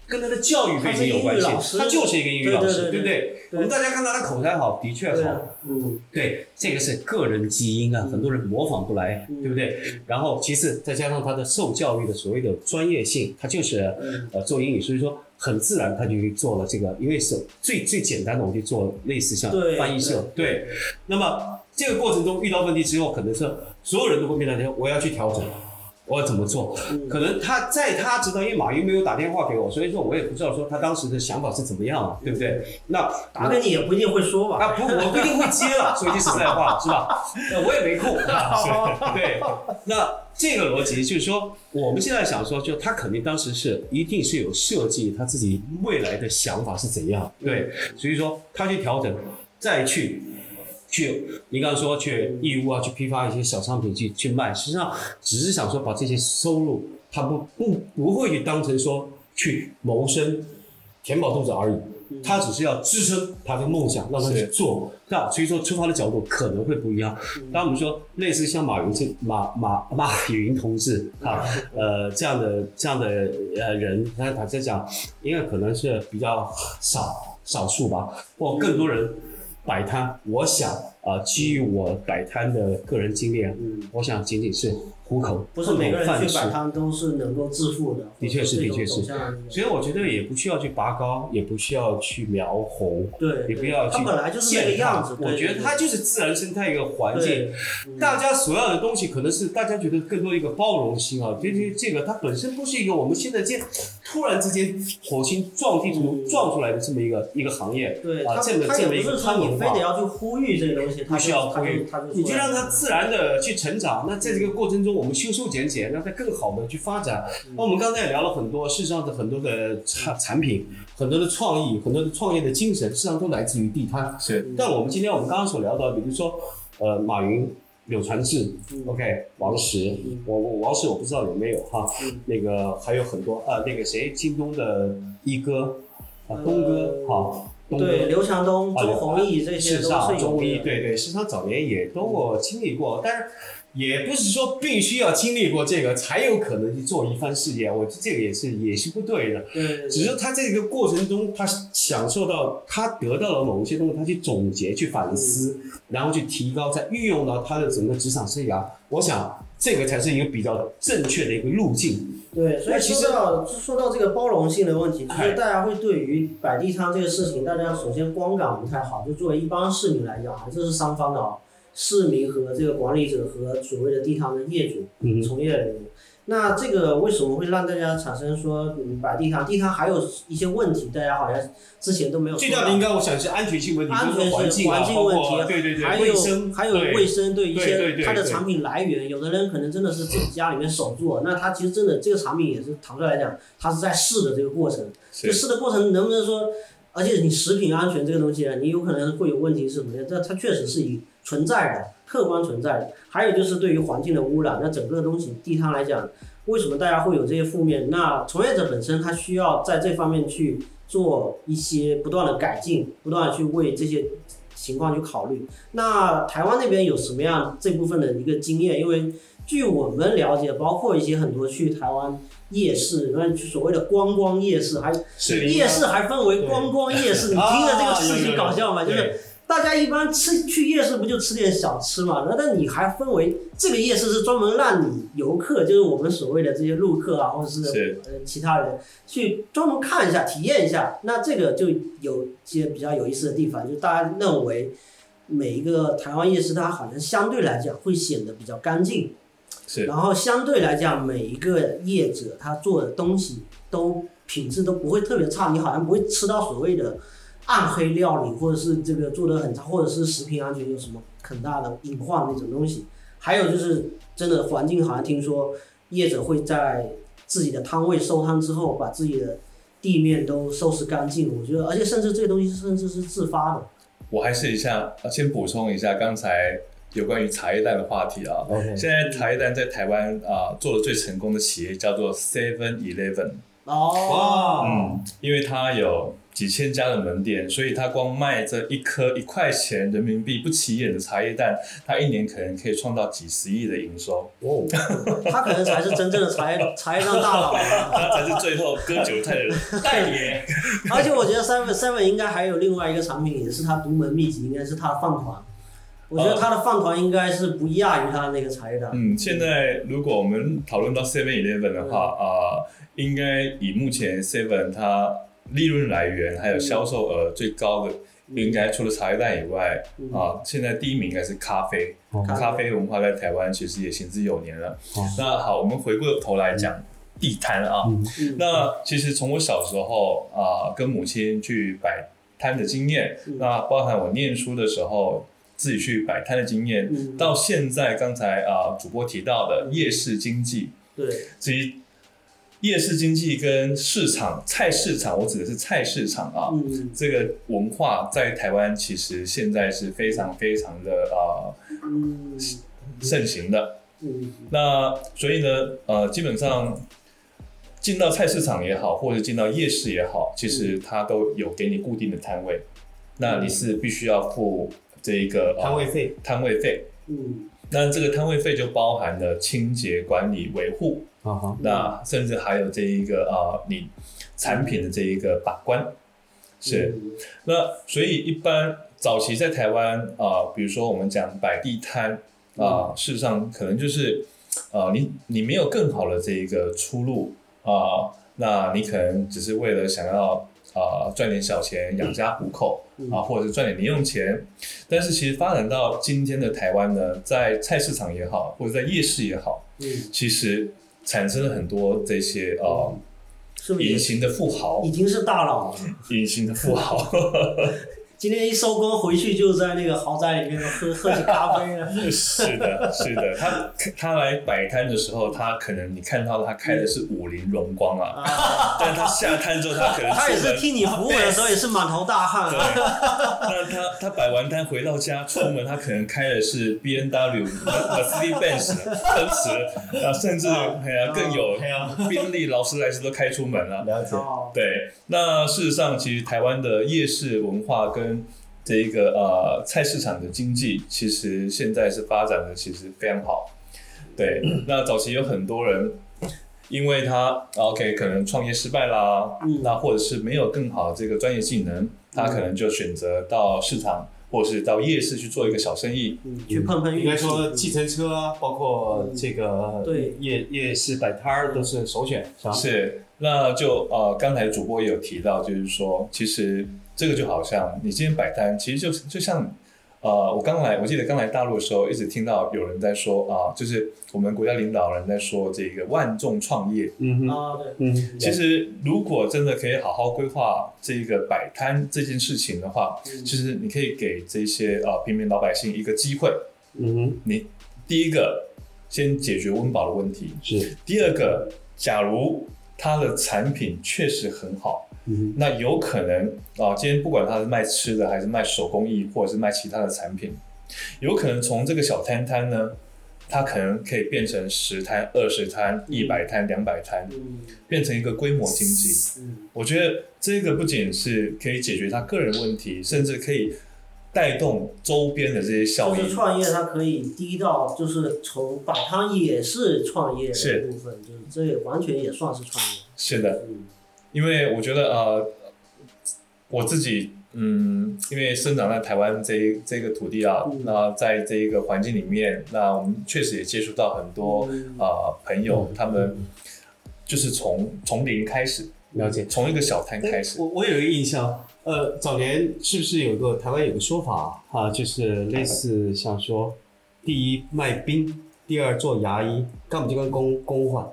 Speaker 3: 跟他的教育背景有关系
Speaker 2: 他
Speaker 3: 就是一个英语老师，
Speaker 2: 对
Speaker 3: 不对？我们大家看到他口才好，的确好
Speaker 2: 嗯
Speaker 3: 对，这个是个人基因啊，很多人模仿不来，
Speaker 2: 嗯
Speaker 3: 对不对？然后其次再加上他的受教育的所谓的专业性，他就是
Speaker 2: 嗯
Speaker 3: 呃做英语，所以说很自然他就去做了这个，因为是最最简单的，我就做类似像翻译社，对。那么这个过程中遇到问题之后，可能是所有人都会面临我要去调整。我要怎么做？
Speaker 2: 嗯
Speaker 3: 可能他在他知道，因为马云没有打电话给我，所以说我也不知道说他当时的想法是怎么样啊，对不对？那
Speaker 2: 打给你也不一定会说吧？
Speaker 3: 啊不，我不一定会接了，说句实在话，是吧？那，我也没空，对。那这个逻辑就是说，我们现在想说，就他肯定当时是一定是有设计他自己未来的想法是怎样，对，所以说他去调整，再去。去，你刚刚说去义乌啊，去批发一些小商品去去卖，实际上只是想说把这些收入，他不不不会去当成说去谋生、填饱肚子而已，他只是要支撑他的梦想，让他去做。那所以说出发的角度可能会不一样。当我们说类似像马云这马马马云同志啊，呃这样的这样的呃人，他他在讲，因为可能是比较少少数吧，或更多人摆摊。我想啊、呃基于我摆摊的个人经验，我想仅仅是糊口，
Speaker 2: 不是每个人
Speaker 3: 饭吃。
Speaker 2: 去摆摊都是能够致富的，
Speaker 3: 的确是的确是所以我觉得也不需要去拔高，也不需要去描红，
Speaker 2: 对，
Speaker 3: 也不要去
Speaker 2: 它本来就是那个样子，
Speaker 3: 我觉得它就是自然生态一个环境大家所要的东西可能是大家觉得更多一个包容心啊，这这这个它本身不是一个我们现在这突然之间火星撞地图
Speaker 2: 嗯
Speaker 3: 撞出来的这么一个一个行业，啊，
Speaker 2: 对啊
Speaker 3: 这么这么一个
Speaker 2: 不是说你
Speaker 3: 文化
Speaker 2: 非得要去呼吁这个东西，他
Speaker 3: 不需要呼吁你就让它
Speaker 2: 它
Speaker 3: 自然的去成长。那在这个过程中，我们修修剪剪，让它更好的去发展。
Speaker 2: 嗯
Speaker 3: 那我们刚才也聊了很多，事实上的很多的产产品，很多的创意，很多的创业的精神，事实上都来自于地摊。
Speaker 1: 是
Speaker 3: 但我们今天我们刚刚所聊到，比如说呃马云。柳传志
Speaker 2: 嗯
Speaker 3: ，OK，王石
Speaker 2: 嗯，
Speaker 3: 我我王石我不知道有没有哈
Speaker 2: 嗯，
Speaker 3: 那个还有很多啊，那个谁，京东的一哥啊，东哥
Speaker 2: 呃
Speaker 3: 哈，
Speaker 2: 对刘强东、
Speaker 3: 啊
Speaker 2: 周鸿祎这些
Speaker 3: 世
Speaker 2: 都是
Speaker 3: 中医，
Speaker 2: 的。
Speaker 3: 对对，市场早年也都过经历过，但是也不是说必须要经历过这个才有可能去做一番事业，我觉得这个也是也是不对的。
Speaker 2: 对对对
Speaker 3: 只是他在这个过程中，他享受到，他得到了某一些东西，他去总结、去反思，然后去提高，再运用到他的整个职场生涯。我想这个才是一个比较正确的一个路径。
Speaker 2: 对，所以
Speaker 3: 其实
Speaker 2: 说到说到这个包容性的问题，就
Speaker 3: 哎
Speaker 2: 是大家会对于摆地摊这个事情，大家首先观感不太好。就作为一般市民来讲，还是双方的啊，市民和这个管理者和所谓的地摊的业主、
Speaker 3: 嗯
Speaker 2: 从业人员。那这个为什么会让大家产生说嗯摆地摊？地摊还有一些问题，大家好像之前都没有。
Speaker 3: 最大的应该我想是安全性问题，
Speaker 2: 安全
Speaker 3: 环境啊，
Speaker 2: 性环境
Speaker 3: 包
Speaker 2: 问题，
Speaker 3: 括对对对，
Speaker 2: 还有，还有卫生对一
Speaker 3: 对对
Speaker 2: 些
Speaker 3: 对对
Speaker 2: 它的产品来源，有的人可能真的是自己家里面手做，那他其实真的这个产品也是坦率来讲，他是在试的这个过程，就试的过程能不能说，而且你食品安全这个东西，你有可能会有问题是什么呢？这它确实是以存在的，客观存在的。还有就是对于环境的污染，那整个东西地摊来讲，为什么大家会有这些负面？那从业者本身他需要在这方面去做一些不断的改进，不断的去为这些情况去考虑。那台湾那边有什么样这部分的一个经验？因为据我们了解，包括一些很多去台湾夜市，那所谓的观光夜市，还夜市还分为观光夜市，你听着这个事情搞笑吗？就是大家一般吃去夜市不就吃点小吃嘛？那但你还分为这个夜市是专门让你游客，就是我们所谓的这些路客啊，或者是
Speaker 1: 是
Speaker 2: 呃其他人去专门看一下、体验一下。那这个就有些比较有意思的地方，就大家认为每一个台湾夜市它好像相对来讲会显得比较干净，
Speaker 1: 是
Speaker 2: 然后相对来讲每一个业者他做的东西都品质都不会特别差，你好像不会吃到所谓的暗黑料理，或者是这个做的很差，或者是食品安全有什么很大的隐患那种东西。还有就是真的环境，好像听说业者会在自己的摊位收摊之后，把自己的地面都收拾干净。我觉得，而且甚至这个东西甚至是自发的。
Speaker 1: 我还是一下呃先补充一下刚才有关于茶叶蛋的话题啊。
Speaker 3: OK，
Speaker 1: 现在茶叶蛋在台湾啊、做的最成功的企业叫做 Seven Eleven，
Speaker 2: 哦，
Speaker 3: 哇，
Speaker 1: 嗯，因为它有几千家的门店，所以他光卖这一颗一块钱人民币不起眼的茶叶蛋，他一年可能可以创造几十亿的营收，
Speaker 3: 哦，
Speaker 2: 他可能才是真正的茶叶 茶叶蛋大佬啊。
Speaker 1: 它才是最后割韭菜的代言。
Speaker 2: 而且我觉得 Seven Seven 应该还有另外一个产品，也是他独门秘籍，应该是他的饭团。我觉得他的饭团应该是不亚于他的那个茶叶蛋。
Speaker 1: 嗯，现在如果我们讨论到 Seven Eleven 的话，啊、应该以目前 Seven 它利润来源还有销售额最高的，应该除了茶叶蛋以外，
Speaker 2: 嗯。
Speaker 1: 啊，现在第一名应该是咖啡。
Speaker 3: 哦
Speaker 1: 咖啡文化在台湾其实也行之有年了。
Speaker 3: 哦。
Speaker 1: 那好，我们回过头来讲地摊啊。那其实从我小时候啊、跟母亲去摆摊的经验，
Speaker 2: 嗯。
Speaker 1: 那包含我念书的时候自己去摆摊的经验，
Speaker 2: 嗯。
Speaker 1: 到现在刚才啊、主播提到的夜市经济，
Speaker 2: 对，
Speaker 1: 至于夜市经济跟市场菜市场，我指的是菜市场啊。
Speaker 2: 嗯
Speaker 1: 这个文化在台湾其实现在是非常非常的啊、
Speaker 2: 嗯
Speaker 1: 盛行的。
Speaker 2: 嗯
Speaker 1: 那所以呢，呃，基本上进到菜市场也好，或者进到夜市也好，其实它都有给你固定的摊位，那你是必须要付这一个、呃
Speaker 3: 摊位费，
Speaker 1: 摊位费。
Speaker 2: 嗯
Speaker 1: 那这个摊位费就包含了清洁、管理、维护，
Speaker 3: 啊哈，
Speaker 1: 那甚至还有这一个呃你产品的这一个把关。是，
Speaker 2: 嗯
Speaker 1: 那所以一般早期在台湾啊、比如说我们讲摆地摊啊、事实上可能就是啊，你你没有更好的这一个出路啊、那你可能只是为了想要啊、赚点小钱养家糊口啊，或者是赚点零用钱，但是其实发展到今天的台湾呢，在菜市场也好，或者在夜市也好，
Speaker 2: 嗯，
Speaker 1: 其实产生了很多这些呃
Speaker 2: 是不是
Speaker 1: 隐形的富豪
Speaker 2: 已，经是大佬了？
Speaker 1: 隐形的富豪。
Speaker 2: 今天一收工回去就在那个豪宅里面喝喝起咖啡了。
Speaker 1: 是的，是的，他他来摆摊的时候，他可能你看到他开的是五菱荣光啊，
Speaker 2: 啊，
Speaker 1: 但他下摊之后，他可能
Speaker 2: 他也是替你服务的时候也是满头大汗
Speaker 1: 对，
Speaker 2: 啊。
Speaker 1: 那他他摆完摊回到家，出门他可能开的是 B N W、Mercedes Benz、奔驰，啊，甚至哎呀更有宾利、劳斯莱斯都开出门了。
Speaker 3: 了解，
Speaker 2: 哦，
Speaker 1: 对，那事实上，其实台湾的夜市文化跟这一个呃菜市场的经济，其实现在是发展的其实非常好。对，那早期有很多人，因为他 OK 可能创业失败啦，
Speaker 2: 嗯
Speaker 1: 那或者是没有更好的这个专业技能，他可能就选择到市场或者是到夜市去做一个小生意。
Speaker 2: 嗯，去碰碰运气。
Speaker 3: 应该说计程车啊，包括这个
Speaker 2: 对
Speaker 3: 夜夜市摆摊儿都是首选，是吧？
Speaker 1: 是，那就呃，刚才主播也有提到，就是说，其实这个就好像你今天摆摊，其实就就像呃，我刚来，我记得刚来大陆的时候，一直听到有人在说啊、就是我们国家领导人在说这个万众创业。
Speaker 3: 嗯哼，
Speaker 2: 啊，对，
Speaker 3: 嗯，
Speaker 1: 其实如果真的可以好好规划这个摆摊这件事情的话，
Speaker 2: 嗯。
Speaker 1: 其实你可以给这些呃平民老百姓一个机会。
Speaker 3: 嗯哼，
Speaker 1: 你第一个先解决温饱的问题，
Speaker 3: 是，
Speaker 1: 第二个，假如它的产品确实很好，
Speaker 3: 嗯
Speaker 1: 那有可能啊，今天不管他是卖吃的，还是卖手工艺，或者是卖其他的产品，有可能从这个小摊摊呢，它可能可以变成十摊、二十摊、一百摊、两百摊，
Speaker 2: 嗯。
Speaker 1: 变成一个规模经济。
Speaker 2: 嗯。
Speaker 1: 我觉得这个不仅是可以解决他个人问题，甚至可以带动周边的这些效
Speaker 2: 就是
Speaker 1: 应。
Speaker 2: 创业，它可以低到就是从摆摊也是创业部分，就是这也完全也算是创业。
Speaker 1: 是的，
Speaker 2: 嗯，
Speaker 1: 因为我觉得呃，我自己嗯，因为生长在台湾这一这个土地啊，
Speaker 2: 嗯
Speaker 1: 那在这一个环境里面，那我们确实也接触到很多
Speaker 2: 嗯
Speaker 1: 呃朋友，
Speaker 3: 嗯
Speaker 1: 他们就是从从零开始，
Speaker 3: 了解。
Speaker 1: 从一个小摊开始。
Speaker 3: 我我有一个印象，呃，早年是不是有个台湾有个说法啊，就是类似像说，第一卖冰，第二做牙医，咁唔知講公公话，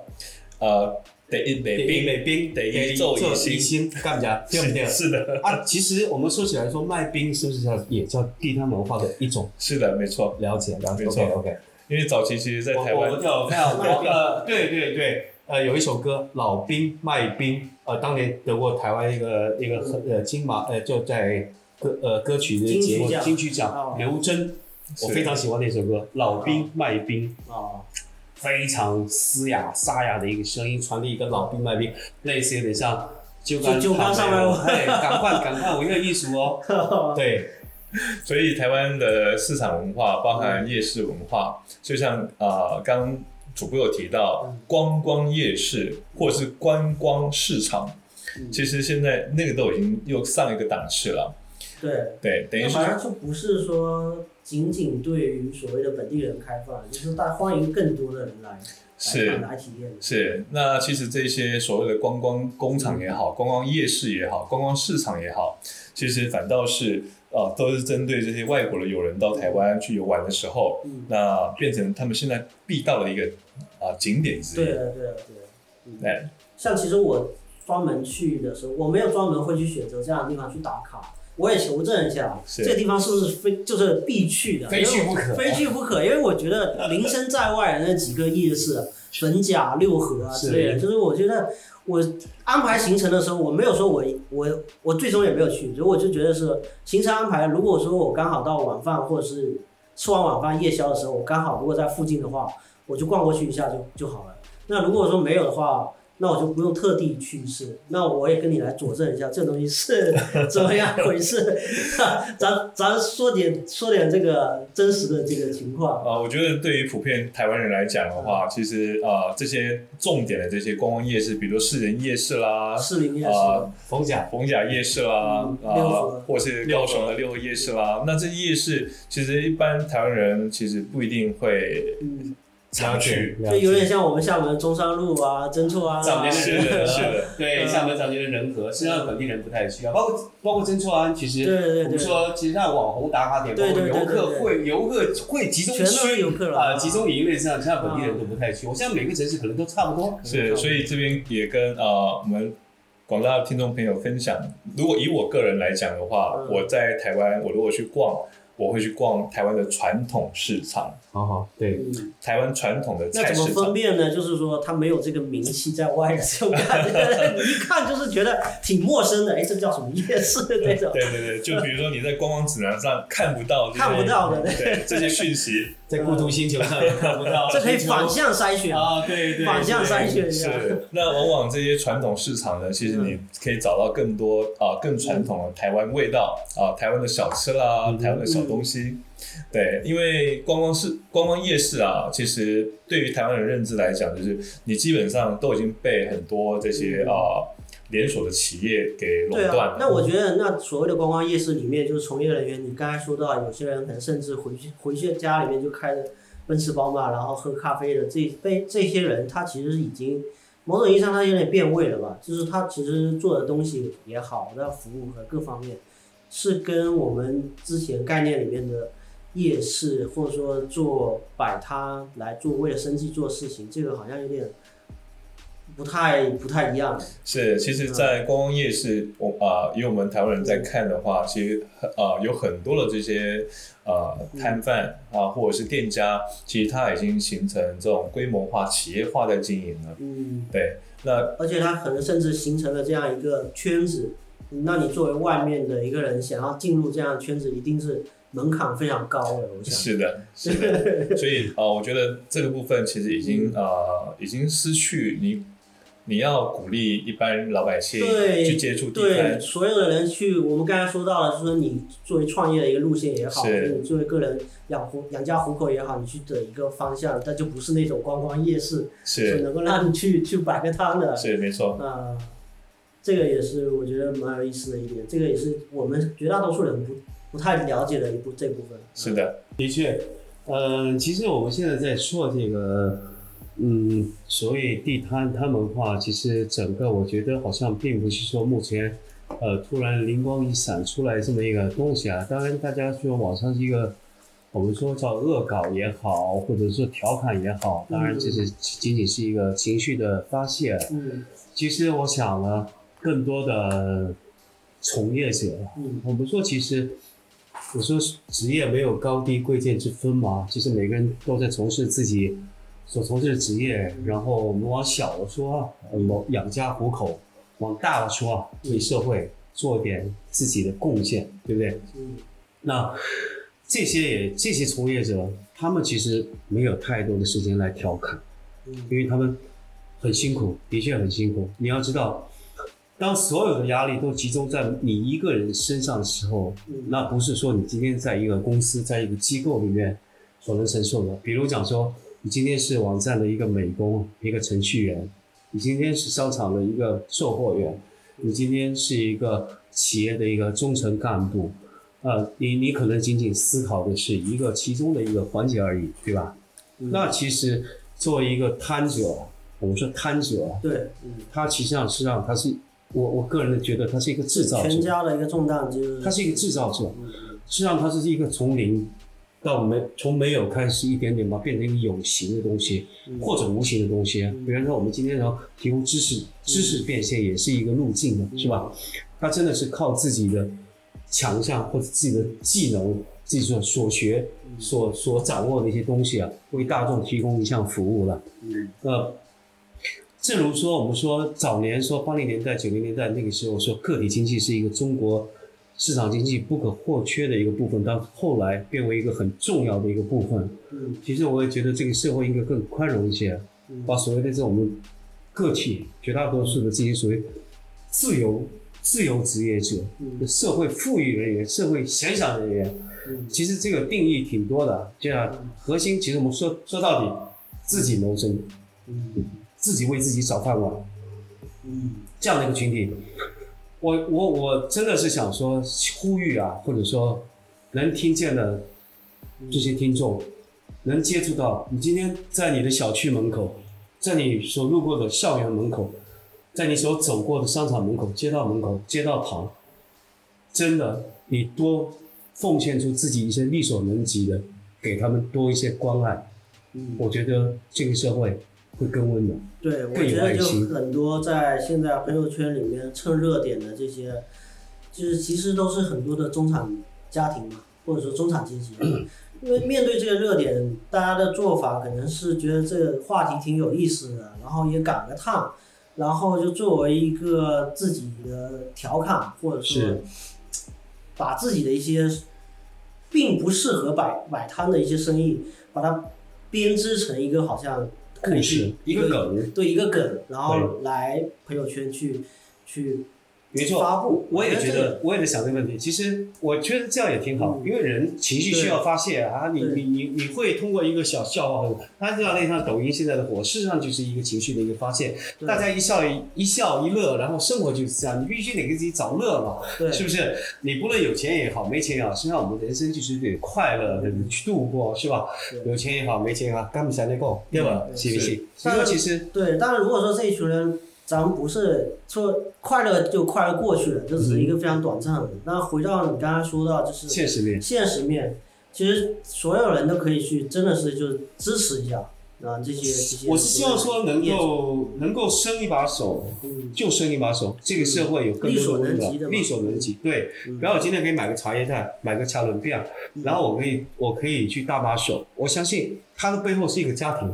Speaker 1: 呃，第一美
Speaker 3: 第一
Speaker 1: 冰，
Speaker 3: 賣冰，
Speaker 1: 第一
Speaker 3: 做
Speaker 1: 做醫
Speaker 3: 醫
Speaker 1: 生
Speaker 3: 生，咁唔知對唔對？
Speaker 1: 是的，
Speaker 3: 啊，其实我们说起来说卖冰是不是叫也叫地摊文化的一种？
Speaker 1: 是的，没错。
Speaker 3: 了解了解，OK OK。
Speaker 1: 因为早期其实，在台湾
Speaker 3: 我们有看到呃，对对 对，呃，有一首歌《老兵卖冰》，呃，当年得过台湾一个一个呃金马呃就在歌呃歌曲的节目
Speaker 2: 金曲奖
Speaker 3: 金曲
Speaker 2: 哦
Speaker 3: 奖，刘真，我
Speaker 1: 是
Speaker 3: 非常喜欢那首歌《老兵卖冰》，
Speaker 2: 啊，
Speaker 3: 非常嘶哑沙哑的一个声音，传递一个老兵卖冰，类似有点像就
Speaker 2: 刚就刚上来我
Speaker 3: 哎，赶快赶快，我有艺术哦，对，
Speaker 1: 所以台湾的市场文化包含夜市文化，就像啊刚刚主播有提到观光夜市或者是观光市场，
Speaker 2: 嗯。
Speaker 1: 其实现在那个都已经又上一个档次了。
Speaker 2: 对，
Speaker 1: 对，等于是
Speaker 2: 那好像就不是说仅仅对于所谓的本地人开放，就是大欢迎更多的人来
Speaker 1: 是
Speaker 2: 来来体验。
Speaker 1: 是，那其实这些所谓的观光工厂也好，观光夜市也好，观光市场也好，其实反倒是呃，都是针对这些外国的友人到台湾去游玩的时候，
Speaker 2: 嗯，
Speaker 1: 那变成他们现在必到的一个啊、景点之一。
Speaker 2: 对啊，对啊，对啊。嗯
Speaker 1: 对，
Speaker 2: 像其实我专门去的时候，我没有专门会去选择这样的地方去打卡。我也求证一下，这个地方是不是非就是必去的？
Speaker 3: 非去不可
Speaker 2: 非去不可。因为我觉得名声在外的那几个夜市，粉甲、六合啊之类的，就是我觉得我安排行程的时候，我没有说我我我最终也没有去，所以我就觉得是行程安排。如果说我刚好到晚饭或者是吃完晚饭夜宵的时候，我刚好如果在附近的话，我就逛过去一下就就好了。那如果说没有的话，那我就不用特地去试。那我也跟你来佐证一下，这东西是 怎么样回事。咱咱说点说点这个真实的这个情况。
Speaker 1: 啊、我觉得对于普遍台湾人来讲的
Speaker 2: 嗯
Speaker 1: 话，其实呃这些重点的这些观光夜市，比如说士林夜市啦，
Speaker 2: 士林夜市，
Speaker 1: 啊
Speaker 3: 逢甲
Speaker 1: 逢甲夜市啦，
Speaker 2: 嗯
Speaker 1: 啊、或是高雄的六合夜市啦，那这夜市其实一般台湾人其实不一定会
Speaker 2: 嗯，
Speaker 1: 常去。
Speaker 2: 就有点像我们厦门中山路啊、曾厝啊，
Speaker 3: 早年的
Speaker 1: 是
Speaker 3: 人和，
Speaker 1: 的是的。
Speaker 3: 对，
Speaker 2: 嗯。
Speaker 3: 厦门早年的人和，实际上本地人不太需要，包括包括曾厝安，其实
Speaker 2: 对对对
Speaker 3: 我们说，其实像网红打卡点，包
Speaker 2: 对
Speaker 3: 括游客会游客会集中区
Speaker 2: 游客了。
Speaker 3: 啊，集中营类上，像本地人都不太去。我现在每个城市可能都差不多。
Speaker 1: 是，所以这边也跟呃我们广大的听众朋友分享，如果以我个人来讲的话，
Speaker 2: 嗯。
Speaker 1: 我在台湾，我如果去逛，我会去逛台湾的传统市场，
Speaker 3: 好好，对，
Speaker 2: 嗯，
Speaker 1: 台湾传统的菜市
Speaker 2: 那怎么。分辨呢？就是说它没有这个名气在外的这种感觉，你一看就是觉得挺陌生的。哎，这叫什么夜市那种？
Speaker 1: 对对对，就比如说你在观光指南上看不到
Speaker 2: 看不到的
Speaker 1: 对这些讯息，
Speaker 3: 在孤独星球上 也看不到，
Speaker 2: 这可以反向筛选。
Speaker 3: 啊，对对，
Speaker 2: 反向筛选一下。
Speaker 1: 是，那往往这些传统市场呢，其实你可以找到更多啊、更传统的台湾味道啊、台湾的小吃啦，
Speaker 3: 嗯
Speaker 1: 台湾的小东西。对，因为观光市、观光夜市啊，其实对于台湾人认知来讲，就是你基本上都已经被很多这些啊、连锁的企业给垄
Speaker 2: 对
Speaker 1: 断了。，
Speaker 2: 啊那我觉得那所谓的观光夜市里面，就是从业人员，你刚才说到有些人可能甚至回去回去家里面就开着奔驰宝马，然后喝咖啡的这被这些人，他其实已经某种意义上他有点变味了吧？就是他其实做的东西也好，那服务和各方面是跟我们之前概念里面的夜市或者说做摆摊来做为了生计做事情，这个好像有点不太不太一样。
Speaker 1: 是，其实，在观光夜市，我啊、以我们台湾人在看的话，其实呃有很多的这些呃摊贩啊，或者是店家，其实他已经形成这种规模化、企业化的经营了。
Speaker 2: 嗯。
Speaker 1: 对，那
Speaker 2: 而且他可能甚至形成了这样一个圈子。那你作为外面的一个人，想要进入这样的圈子，一定是门槛非常高的。我想，
Speaker 1: 是的，是的，所以呃，我觉得这个部分其实已经呃已经失去你你要鼓励一般老百姓去接触地
Speaker 2: 对
Speaker 1: 摊，
Speaker 2: 所有的人去，我们刚才说到了，就是说你作为创业的一个路线也好，或
Speaker 1: 是。
Speaker 2: 者你作为个人养活养家糊口也好，你去的一个方向，但就不是那种观光夜市，是。
Speaker 1: 是
Speaker 2: 能够让你去 去摆个摊的。
Speaker 1: 是没错，
Speaker 2: 啊、这个也是我觉得蛮有意思的一点，这个也是我们绝大多数人不不太了解的一部这部分。
Speaker 1: 是的，
Speaker 3: 的确，嗯，其实我们现在在做这个，嗯，所以地摊摊文化，其实整个我觉得好像并不是说目前，呃，突然灵光一闪出来这么一个东西啊。当然，大家说网上是一个，我们说叫恶搞也好，或者说调侃也好，当然这是仅仅是一个情绪的发泄。
Speaker 2: 嗯
Speaker 3: 其实我想呢，更多的从业者，
Speaker 2: 嗯
Speaker 3: 我们说其实，我说职业没有高低贵贱之分嘛，其实每个人都在从事自己所从事的职业，然后我们往小了说养家糊口；往大了说啊，为社会做点自己的贡献，对不对？
Speaker 2: 嗯
Speaker 3: 那这些也这些从业者，他们其实没有太多的时间来调侃。
Speaker 2: 嗯
Speaker 3: 因为他们很辛苦，的确很辛苦。你要知道，当所有的压力都集中在你一个人身上的时候，
Speaker 2: 嗯
Speaker 3: 那不是说你今天在一个公司、在一个机构里面所能承受的。比如讲说，你今天是网站的一个美工、一个程序员，你今天是商场的一个售货员，你今天是一个企业的一个中层干部，呃，你你可能仅仅思考的是一个其中的一个环节而已，对吧？那其实作为一个摊者，我们说摊者，
Speaker 2: 对，嗯，
Speaker 3: 他其实上实际上他是我我个人的觉得他是一个制造者全，
Speaker 2: 家的一个重担就是
Speaker 3: 他是一个制造者，
Speaker 2: 嗯
Speaker 3: 实际上他是一个从零到没从没有开始一点点嘛变成一个有形的东西，
Speaker 2: 嗯
Speaker 3: 或者无形的东西。比方说我们今天要提供知识，知识变现也是一个路径的，是吧？他真的是靠自己的强项或者自己的技能、自己所所学、所所掌握的一些东西啊，为大众提供一项服务了。
Speaker 2: 嗯
Speaker 3: 呃，正如说我们说早年说八零年代、九零年代那个时候说个体经济是一个中国市场经济不可或缺的一个部分，到后来变为一个很重要的一个部分。
Speaker 2: 嗯。
Speaker 3: 其实我也觉得这个社会应该更宽容一些，
Speaker 2: 嗯。
Speaker 3: 把所谓的这种个体绝大多数的这些所谓自由自由职业者、
Speaker 2: 嗯。
Speaker 3: 社会富裕人员、社会闲散人员，
Speaker 2: 嗯。
Speaker 3: 其实这个定义挺多的。这样核心其实我们说说到底，自己谋生，
Speaker 2: 嗯。
Speaker 3: 自己为自己找饭碗，
Speaker 2: 嗯。
Speaker 3: 这样的一个群体，我我我真的是想说呼吁啊，或者说能听见的这些听众，能接触到你今天在你的小区门口，在你所路过的校园门口，在你所走过的商场门口、街道门口、街道旁，真的你多奉献出自己一些力所能及的，给他们多一些关爱，
Speaker 2: 嗯。
Speaker 3: 我觉得这个社会会更温暖。
Speaker 2: 对，我觉得就很多在现在朋友圈里面蹭热点的这些，就是其实都是很多的中产家庭嘛，或者说中产阶级。因为面对这个热点，大家的做法可能是觉得这个话题挺有意思的，然后也赶个趟，然后就作为一个自己的调侃，或者说把自己的一些并不适合摆摆摊的一些生意，把它编织成一个好像
Speaker 3: 故事一个梗，
Speaker 2: 对一个梗，然后来朋友圈去去
Speaker 3: 没错
Speaker 2: 发布。
Speaker 3: 我也觉得，我也在想这个问题。其实我觉得这样也挺好，
Speaker 2: 嗯
Speaker 3: 因为人情绪需要发泄啊。你你你你会通过一个小笑话，他知道那像抖音现在的火，事实上就是一个情绪的一个发泄。大家一笑一一笑一乐，然后生活就是这样，你必须得给自己找乐嘛，
Speaker 2: 对
Speaker 3: 是不是？你不论有钱也好，没钱也好，实际上我们人生就是得快乐的去度过，是吧？有钱也好，没钱也好，干不下那够，对吧？
Speaker 2: 对
Speaker 3: 是不是
Speaker 1: 是？
Speaker 3: 所以说其实
Speaker 2: 对，但是如果说这一群人，咱们不是说快乐就快乐过去了，这只是一个非常短暂的。那回到你刚刚说到，就是
Speaker 3: 现实面，
Speaker 2: 现实面，其实所有人都可以去，真的是就支持一下啊这些这些。
Speaker 3: 我是希望说能够能够伸一把手，
Speaker 2: 嗯
Speaker 3: 就伸一把手，这个社会有更多
Speaker 2: 力所能及的
Speaker 3: 力所能及。对，
Speaker 2: 嗯
Speaker 3: 然后我今天可以买个茶叶蛋，买个茶轮片，然后我可以我可以去搭把手。我相信他的背后是一个家庭，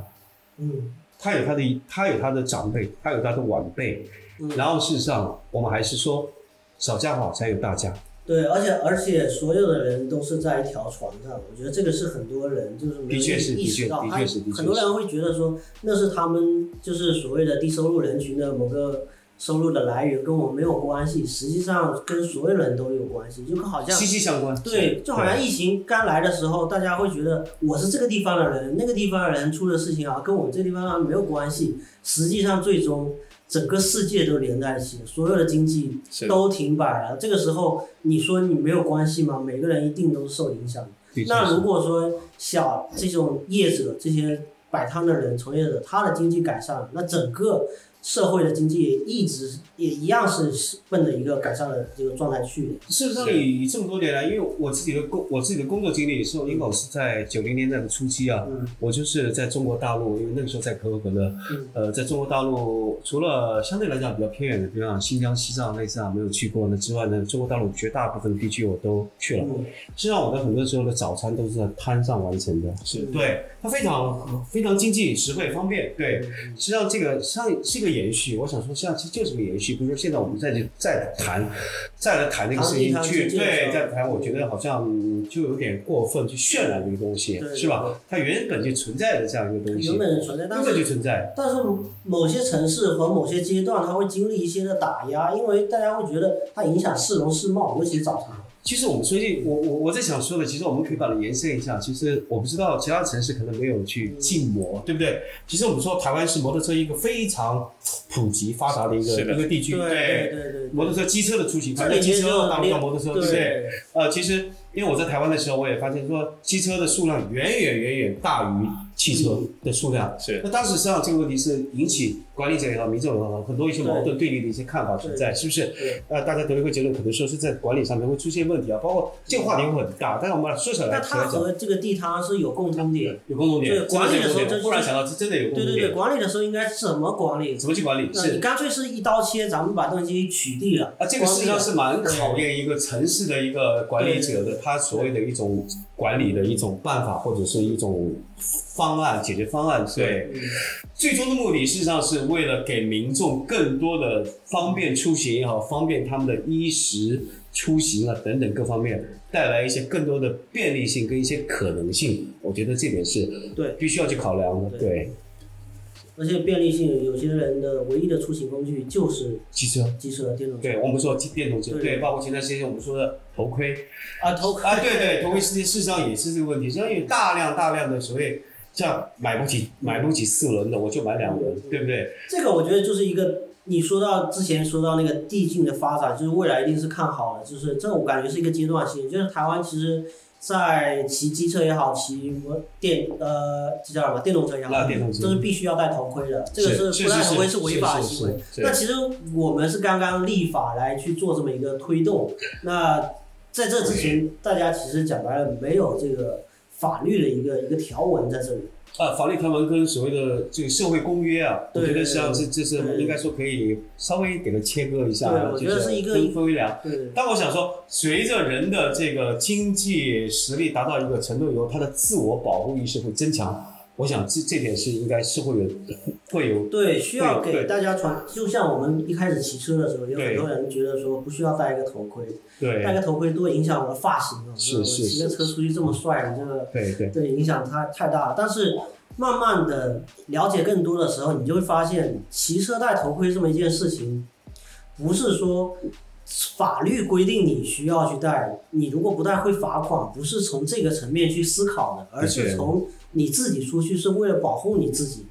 Speaker 2: 嗯
Speaker 3: 他有他的他有他的长辈，他有他的晚辈。
Speaker 2: 嗯，
Speaker 3: 然后事实上，我们还是说小家好才有大家。
Speaker 2: 对，而且而且所有的人都是在一条船上，我觉得这个是很多人就是没有
Speaker 3: 的确是
Speaker 2: 意识到，他
Speaker 3: 的确的确是的确是
Speaker 2: 很多人会觉得说那是他们就是所谓的低收入人群的某个收入的来源，跟我没有关系，实际上跟所有人都有关系，就好像
Speaker 3: 息息相关。
Speaker 2: 对，就好像疫情刚来的时候，大家会觉得我是这个地方的人，那个地方的人出的事情啊，跟我们这地方没有关系。实际上，最终整个世界都连在一起，所有的经济都停摆了。这个时候，你说你没有关系吗？每个人一定都是受影响那如果说小这种业者、这些摆摊的人、从业者，他的经济改善了，那整个社会的经济也一直也一样是奔着一个改善的这个状态去的。
Speaker 3: 事实上，以这么多年来，因为我自己的工我自己的工作经历是，因为我是在九零年代的初期啊，
Speaker 2: 嗯
Speaker 3: 我就是在中国大陆，因为那个时候在可口可乐，
Speaker 2: 嗯
Speaker 3: 呃，在中国大陆除了相对来讲比较偏远的，地方新疆、西藏、类似啊没有去过呢之外呢，中国大陆绝大部分地区我都去了。
Speaker 2: 嗯，
Speaker 3: 实际上，我的很多时候的早餐都是在摊上完成的。
Speaker 1: 是
Speaker 3: 对，它非常非常经济实惠方便。对，实际上这个上是一个延续。我想说，实际上其实就是个延续。比如说现在我们再去再谈，再来谈这个事情去，对，
Speaker 2: 候
Speaker 3: 再谈，我觉得好像嗯就有点过分去渲染这个东西，是吧？它原本就存在的这样一个东西，
Speaker 2: 原本存在，但
Speaker 3: 根本就存在。
Speaker 2: 但是某些城市和某些阶段，它会经历一些的打压，因为大家会觉得它影响市容市貌，尤其是早餐。
Speaker 3: 其实我们最近，我我我在想说的，其实我们可以把它延伸一下。其实我不知道其他城市可能没有去禁摩，对不对？其实我们说台湾是摩托车一个非常普及发达的一个
Speaker 1: 的。
Speaker 3: 一个地区，
Speaker 2: 对。对对对，
Speaker 3: 摩托车、机车的出行，
Speaker 2: 这
Speaker 3: 台湾机车、大陆叫摩托车，对不对？
Speaker 2: 对。
Speaker 3: 呃，其实因为我在台湾的时候，我也发现说，机车的数量远远远远大于汽车的数量。
Speaker 1: 是。
Speaker 3: 那当时实际上这个问题是引起管理者也好、民众也好，很多一些矛盾对立的一些看法存在，是不是？
Speaker 2: 对。
Speaker 3: 呃，大家得了一个结论，可能说是在管理上面会出现问题啊，包括这个话题会很大，但是我们说起来
Speaker 2: 那它和这个地摊是有共通点。
Speaker 3: 有共同点，
Speaker 2: 对管理的时候
Speaker 3: 真的有共同点
Speaker 2: 就是
Speaker 3: 忽然想到，这真的有共
Speaker 2: 对对对，管理的时候应该怎么管理？
Speaker 3: 怎么去管理？是
Speaker 2: 干脆是一刀切，咱们把东西取缔了。
Speaker 3: 啊，这个实际上是蛮考验一个城市的一个管理者的，他所谓的一种管理的一种办法或者是一种方案、解决方案。对，
Speaker 2: 嗯
Speaker 3: 最终的目的事实上是为了给民众更多的方便出行也好，方便他们的衣食出行啊等等各方面，带来一些更多的便利性跟一些可能性。我觉得这点是
Speaker 2: 对，
Speaker 3: 必须要去考量的。
Speaker 2: 对
Speaker 3: 对，
Speaker 2: 而且便利性，有些人的唯一的出行工具就是
Speaker 3: 汽车。
Speaker 2: 机车、电动车。
Speaker 3: 对，我们说电动车，
Speaker 2: 对
Speaker 3: 对，包括前段时间我们说的头盔，
Speaker 2: 啊，头盔
Speaker 3: 啊，对对，头盔事件事实上也是这个问题，实际上有大量大量的所谓像买不起买不起四轮的，我就买两轮，对不对？
Speaker 2: 这个我觉得就是一个，你说到之前说到那个递进的发展，就是未来一定是看好的，就是这我感觉是一个阶段性，就是台湾其实。在骑机车也好，骑摩电呃，这叫什么电动车也好，都是必须要戴头盔的。这个
Speaker 3: 是
Speaker 2: 不戴头盔
Speaker 3: 是
Speaker 2: 违法的行为。那其实我们是刚刚立法来去做这么一个推动。那在这之前，大家其实讲白了没有这个法律的一个一个条文在这里。
Speaker 3: 啊，法律条文跟所谓的这个社会公约啊，我觉得实际上是这是应该说可以稍微给它切割一下啊，
Speaker 2: 对我觉得
Speaker 3: 就是
Speaker 2: 一个
Speaker 3: 分分为两。
Speaker 2: 对
Speaker 3: 但我想说，随着人的这个经济实力达到一个程度以后，他的自我保护意识会增强。我想这这点是应该是会有 会有
Speaker 2: 对，需要给大家传，就像我们一开始骑车的时候，有很多人觉得说不需要戴一个头盔，
Speaker 3: 对
Speaker 2: 戴个头盔多影响我的发型啊！我
Speaker 3: 是是
Speaker 2: 骑个车出去这么帅，你这个
Speaker 3: 对对
Speaker 2: 对影响太太大了。但是慢慢的了解更多的时候，你就会发现，骑车戴头盔这么一件事情，不是说法律规定你需要去戴，你如果不戴会罚款，不是从这个层面去思考的，而是从你自己出去是为了保护你自己。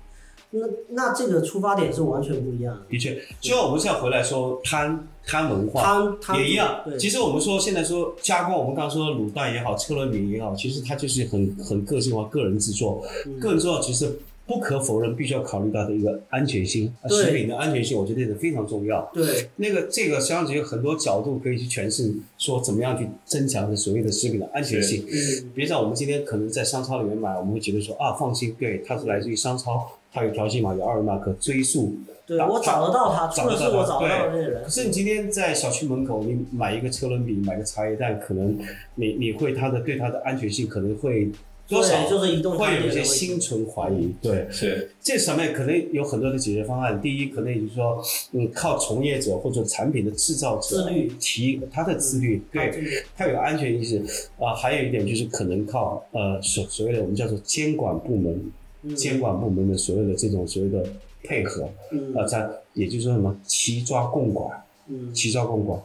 Speaker 2: 那那这个出发点是完全不一样的。
Speaker 3: 的确，就像我们现在回来说贪贪文化，
Speaker 2: 贪贪
Speaker 3: 也一样。
Speaker 2: 对，
Speaker 3: 其实我们说现在说加工，我们刚刚说的卤蛋也好，车轮饼也好，其实它就是很很个性化、个人制作。
Speaker 2: 嗯
Speaker 3: 个人制作其实不可否认，必须要考虑到的一个安全性，食品的安全性，我觉得这是非常重要。
Speaker 2: 对
Speaker 3: 那个这个实际上有很多角度可以去诠释，说怎么样去增强的所谓的食品的安全性。
Speaker 2: 嗯
Speaker 3: 别像我们今天可能在商超里面买，我们会觉得说啊放心，对，它是来自于商超，它有条形码、有二维码可追溯。
Speaker 2: 对我找得到他，
Speaker 3: 找
Speaker 2: 出的是我找得到的那个人
Speaker 3: 可。是你今天在小区门口，你买一个车轮饼，买个茶叶蛋，可能你你会它的对它的安全性可能会多少
Speaker 2: 就是移动
Speaker 3: 会有一些心存怀疑。对，
Speaker 1: 是。
Speaker 3: 这上面可能有很多的解决方案。第一，可能也就是说，嗯，靠从业者或者产品的制造者
Speaker 2: 自律。
Speaker 3: 提他的自律，对，他有安全意识。啊、还有一点就是可能靠呃所所谓的我们叫做监管部门，监管部门的所谓的这种所谓的配合，
Speaker 2: 嗯。
Speaker 3: 呃，在也就是说什么齐抓共管，
Speaker 2: 嗯，
Speaker 3: 齐抓共管，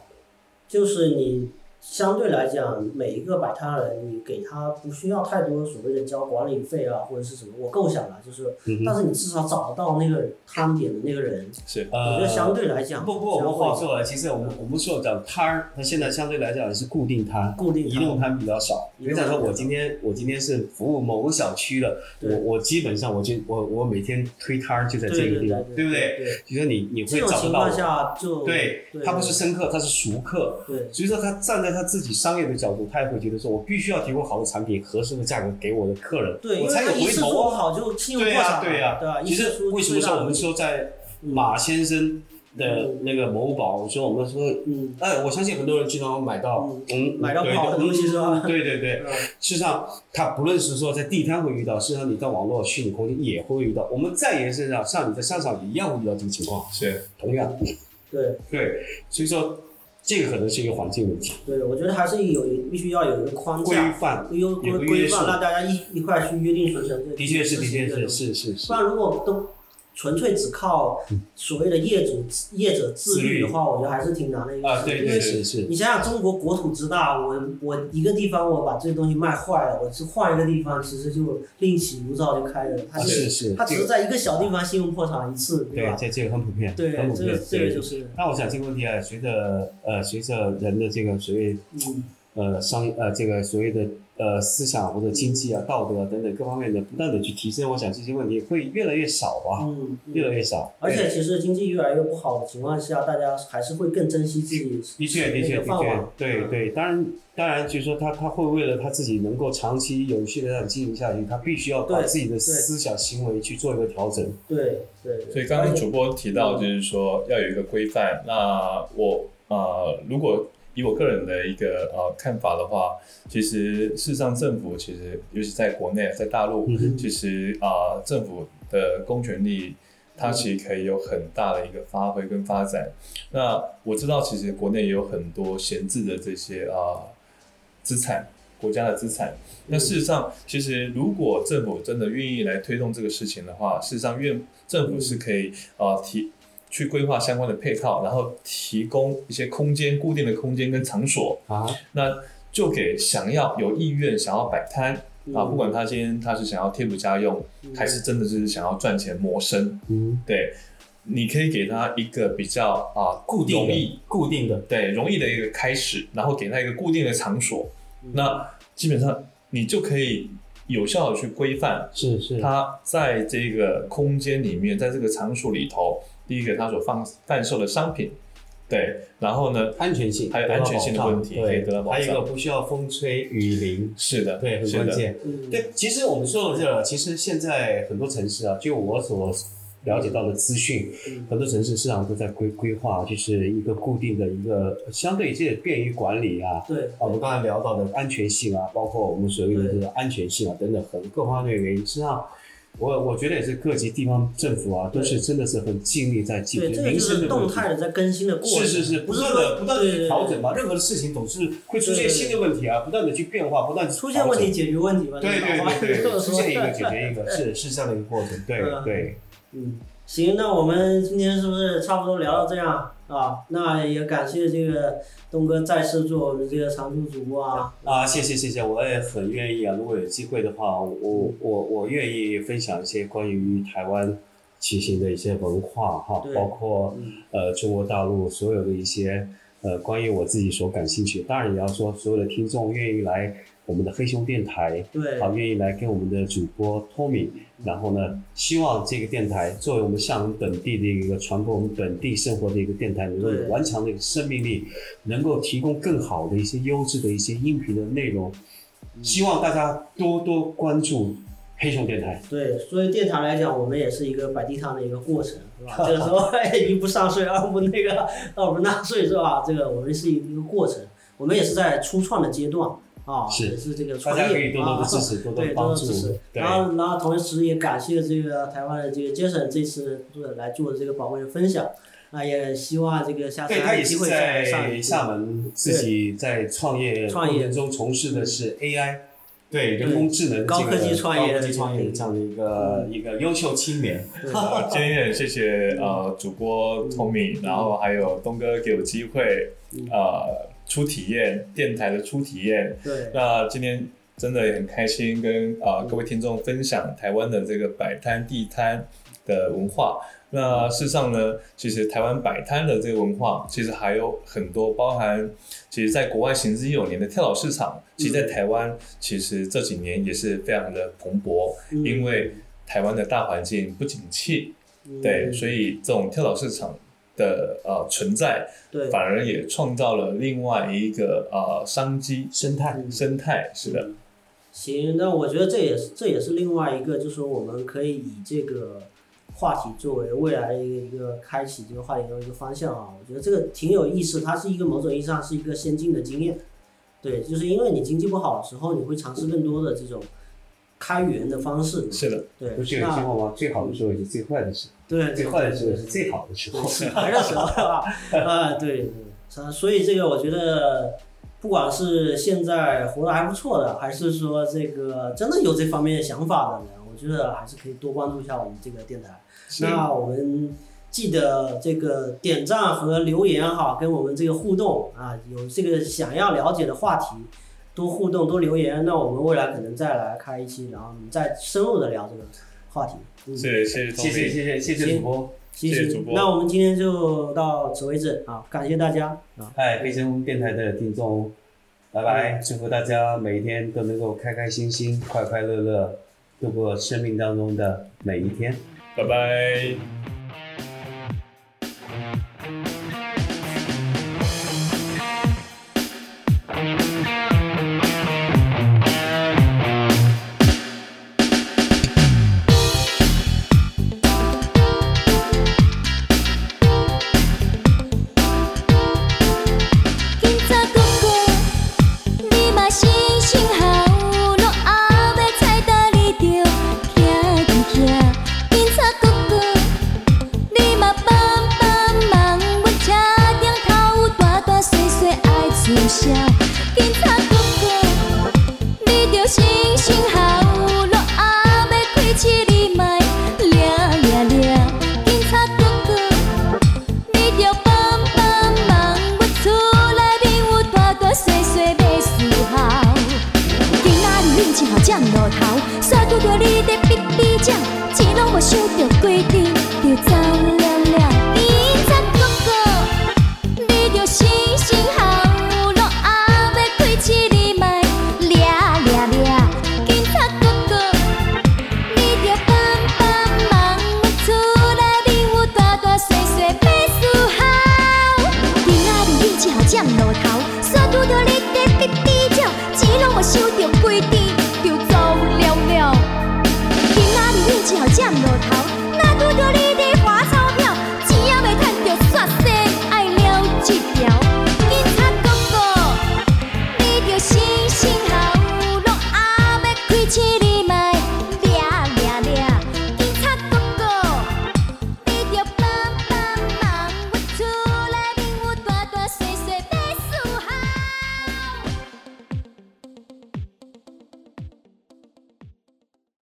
Speaker 2: 就是你相对来讲，每一个摆摊人，你给他不需要太多所谓的交管理费啊，或者是什么。我构想了，就是，
Speaker 3: 嗯
Speaker 2: 但是你至少找得到那个摊点的那个人，
Speaker 1: 是
Speaker 2: 我
Speaker 3: 呃，
Speaker 2: 觉得相对来讲，
Speaker 3: 不不，我们话说了，其实我们我们说讲摊儿，它现在相对来讲是固定摊，
Speaker 2: 固定
Speaker 3: 移动摊比较少。
Speaker 2: 移动摊
Speaker 3: 比如讲说，我今天我今天是服务某个小区的，我我基本上我就我我每天推摊儿就在这个地方，
Speaker 2: 对
Speaker 3: 不对？
Speaker 2: 对，
Speaker 3: 就说你你会找得到情。
Speaker 2: 况下就
Speaker 3: 对，
Speaker 2: 对
Speaker 3: 他不是生客，他是熟客。
Speaker 2: 对
Speaker 3: 所以说，他站在他自己商业的角度，他也会觉得说，我必须要提供好的产品、合适的价格给我的客人，
Speaker 2: 对，
Speaker 3: 我才有回头啊。
Speaker 2: 好就信用
Speaker 3: 对呀、
Speaker 2: 破产了，
Speaker 3: 对呀、
Speaker 2: 对吧？
Speaker 3: 其实为什么说我们说在马先生的那个某宝，说我们说，
Speaker 2: 嗯。
Speaker 3: 哎，我相信很多人经常买到，嗯，
Speaker 2: 买到
Speaker 3: 对
Speaker 2: 不好的东西是吧？
Speaker 3: 嗯对对对，
Speaker 2: 嗯。
Speaker 3: 事实上，他不论是说在地摊会遇到，事实上你在网络虚拟空间也会遇到。我们在延伸上，像你在商场一样会遇到这个情况，
Speaker 1: 是。
Speaker 3: 同样，
Speaker 2: 对。
Speaker 3: 对，所以说这个可能是一个环境问题，
Speaker 2: 对，我觉得还是有一必须要有一个框架
Speaker 3: 规
Speaker 2: 架，
Speaker 3: 范，
Speaker 2: 有
Speaker 3: 有个
Speaker 2: 规规范，让大家一一块去约定俗成。
Speaker 3: 的确是，的确，是。
Speaker 2: 是
Speaker 3: 是是
Speaker 2: 不，然如果都纯粹只靠所谓的业主业者自律的话，我觉得还是挺难的一个
Speaker 3: 啊，对对
Speaker 2: 事情因为
Speaker 3: 是是，
Speaker 2: 你想想，中国国土之大，我我一个地方我把这个东西卖坏了，我是换一个地方，其实就另起炉灶就开了。它
Speaker 3: 啊
Speaker 2: 是
Speaker 3: 是，
Speaker 2: 它只是在一个小地方信用破产一次，对吧，？
Speaker 3: 对这这个很普遍，
Speaker 2: 对，
Speaker 3: 很普遍
Speaker 2: 这个，这个就是，
Speaker 3: 那我想这个问题啊，随着呃随着人的这个所谓
Speaker 2: 嗯，
Speaker 3: 呃商呃这个所谓的呃思想或者经济啊、道德啊等等各方面的不断的去提升，我想这些问题会越来越少吧，
Speaker 2: 嗯，嗯
Speaker 3: 越来越少。
Speaker 2: 而且其实经济越来越不好的情况下，大家还是会更珍惜自己
Speaker 3: 的确，的确，的确
Speaker 2: 个饭碗，。
Speaker 3: 对对，当然，当然，就是说他他会为了他自己能够长期有序的这样经营下去，他必须要把
Speaker 2: 对
Speaker 3: 自己的思想行为去做一个调整。
Speaker 2: 对对对。
Speaker 1: 所以刚刚主播提到，就是说要有一个规范。那我呃，如果以我个人的一个呃看法的话，其实事实上政府其实尤其在国内，在大陆，
Speaker 3: 嗯
Speaker 1: 其实啊、政府的公权力。它其实可以有很大的一个发挥跟发展。那我知道，其实国内也有很多闲置的这些啊、资产，国家的资产。那事实上，其实如果政府真的愿意来推动这个事情的话，事实上愿政府是可以啊、呃提去规划相关的配套，然后提供一些空间、固定的空间跟场所，
Speaker 3: 啊，
Speaker 1: 那就给想要有意愿想要摆摊啊，不管他今天他是想要贴补家用，还是真的是想要赚钱谋生，
Speaker 3: 嗯，
Speaker 1: 对，你可以给他一个比较啊
Speaker 3: 固定
Speaker 1: 容易
Speaker 3: 的，固定的，
Speaker 1: 对容易的一个开始，然后给他一个固定的场所，那基本上你就可以有效的去规范
Speaker 3: 是是，
Speaker 1: 他在这个空间里面，在这个场所里头，第一个它所放贩售的商品，对，然后呢，
Speaker 3: 安全性，
Speaker 1: 还有安全性的问题
Speaker 3: 得到保障
Speaker 1: 可以得到保障
Speaker 3: 还有一个不需要风吹雨淋，
Speaker 1: 是的，
Speaker 3: 对，很，关键。
Speaker 2: 嗯，
Speaker 3: 对，其实我们说到这个，其实现在很多城市啊，就我所了解到的资讯，
Speaker 2: 嗯
Speaker 3: 很多城市市场都在规规划，就是一个固定的一个相对这也便于管理啊。
Speaker 2: 对，
Speaker 3: 啊，我们刚才聊到的安全性啊，包括我们所谓的这个安全性啊等等，很各方面的原因，实际上。我我觉得也是各级地方政府啊，都是真的是很尽力在解决
Speaker 2: 对，这个
Speaker 3: 民
Speaker 2: 就是动。态的在更新的过程，
Speaker 3: 是是是，
Speaker 2: 不
Speaker 3: 断的不断的去调整嘛，任何的事情总是会出现新的问题啊，不断的去变化，不断
Speaker 2: 出现问题解决问题嘛，
Speaker 3: 对对对对，出现一个解决一个，是是这样的一个过程，对
Speaker 2: 嗯
Speaker 3: 对，
Speaker 2: 嗯，行，那我们今天是不是差不多聊到这样啊？那也感谢这个东哥再次做我们这个常驻主播啊。
Speaker 3: 啊，谢谢谢谢，我也很愿意啊，如果有机会的话，我我我愿意分享一些关于台湾骑行的一些文化哈，包括
Speaker 2: 嗯
Speaker 3: 呃中国大陆所有的一些呃关于我自己所感兴趣，当然也要说所有的听众愿意来我们的黑熊电台，
Speaker 2: 对，
Speaker 3: 好，愿意来跟我们的主播 Tommy，然后呢，希望这个电台作为我们厦门本地的一个传播我们本地生活的一个电台，能够有顽强的一个生命力，能够提供更好的一些优质的一些音频的内容。希望大家多多关注黑熊电台。
Speaker 2: 对，所以电台来讲，我们也是一个摆地摊的一个过程，是吧？这个时候一不上税，二不那个，二不纳税，是吧？这个我们是一个过程，我们也是在初创的阶段，啊，
Speaker 3: 是
Speaker 2: 也是这个
Speaker 3: 大
Speaker 2: 创业
Speaker 3: 家可以多多
Speaker 2: 啊
Speaker 3: 的支持，多多
Speaker 2: 对，
Speaker 3: 的帮助
Speaker 2: 多多支持。。然后，然后同时也感谢这个台湾的这个 Jason 这次做来做这个宝贵的分享。那也希望这个下次
Speaker 3: 对他也是
Speaker 2: 还有机会再来上
Speaker 3: 在厦门自己在创业
Speaker 2: 创业
Speaker 3: 过程中从事的是 AI，对人工智能
Speaker 2: 高科技创业
Speaker 3: 的这样的一个一个优秀青年。
Speaker 2: 对
Speaker 1: 呃，今天也谢谢呃主播 Tommy，然后还有东哥给我机会呃出体验电台的初体验。
Speaker 2: 对
Speaker 1: 那今天真的也很开心跟呃各位听众分享台湾的这个摆摊地摊的文化。那事实上呢，其实台湾摆摊的这个文化，其实还有很多包含，其实在国外行之有年的跳蚤市场，其实在台湾其实这几年也是非常的蓬勃，
Speaker 2: 嗯
Speaker 1: 因为台湾的大环境不景气，对，
Speaker 2: 嗯
Speaker 1: 所以这种跳蚤市场的呃存在，
Speaker 2: 对
Speaker 1: 反而也创造了另外一个呃商机
Speaker 3: 生态
Speaker 2: 嗯
Speaker 1: 生态。是的，
Speaker 2: 行，那我觉得这也是这也是另外一个，就是说我们可以以这个话题作为未来的一个一个开启这个话题的一个方向啊。我觉得这个挺有意思，它是一个某种意义上是一个先进的经验。对，就是因为你经济不好的时候，你会尝试更多的这种开源的方式。
Speaker 1: 是的，
Speaker 2: 对，
Speaker 3: 不是有句
Speaker 2: 那
Speaker 3: 话吗？最好的时候也是最坏的时候，
Speaker 2: 对
Speaker 3: 最坏的时候是最好的时候。
Speaker 2: 洗牌的时？啊，对所以这个我觉得，不管是现在活得还不错的，还是说这个真的有这方面的想法的人，我觉得还是可以多关注一下我们这个电台。那我们记得这个点赞和留言哈，跟我们这个互动啊，有这个想要了解的话题，多互动多留言，那我们未来可能再来开一期，然后我们再深入的聊这个话题。嗯，
Speaker 1: 谢谢谢谢
Speaker 3: 谢谢谢谢谢谢主播，
Speaker 1: 谢谢主播
Speaker 2: 那我们今天就到此为止啊，感谢大家啊。
Speaker 3: 嗨，飞升电台的听众，拜拜！祝福大家每一天都能够开开心心、快快乐乐度过生命当中的每一天。
Speaker 1: 拜拜。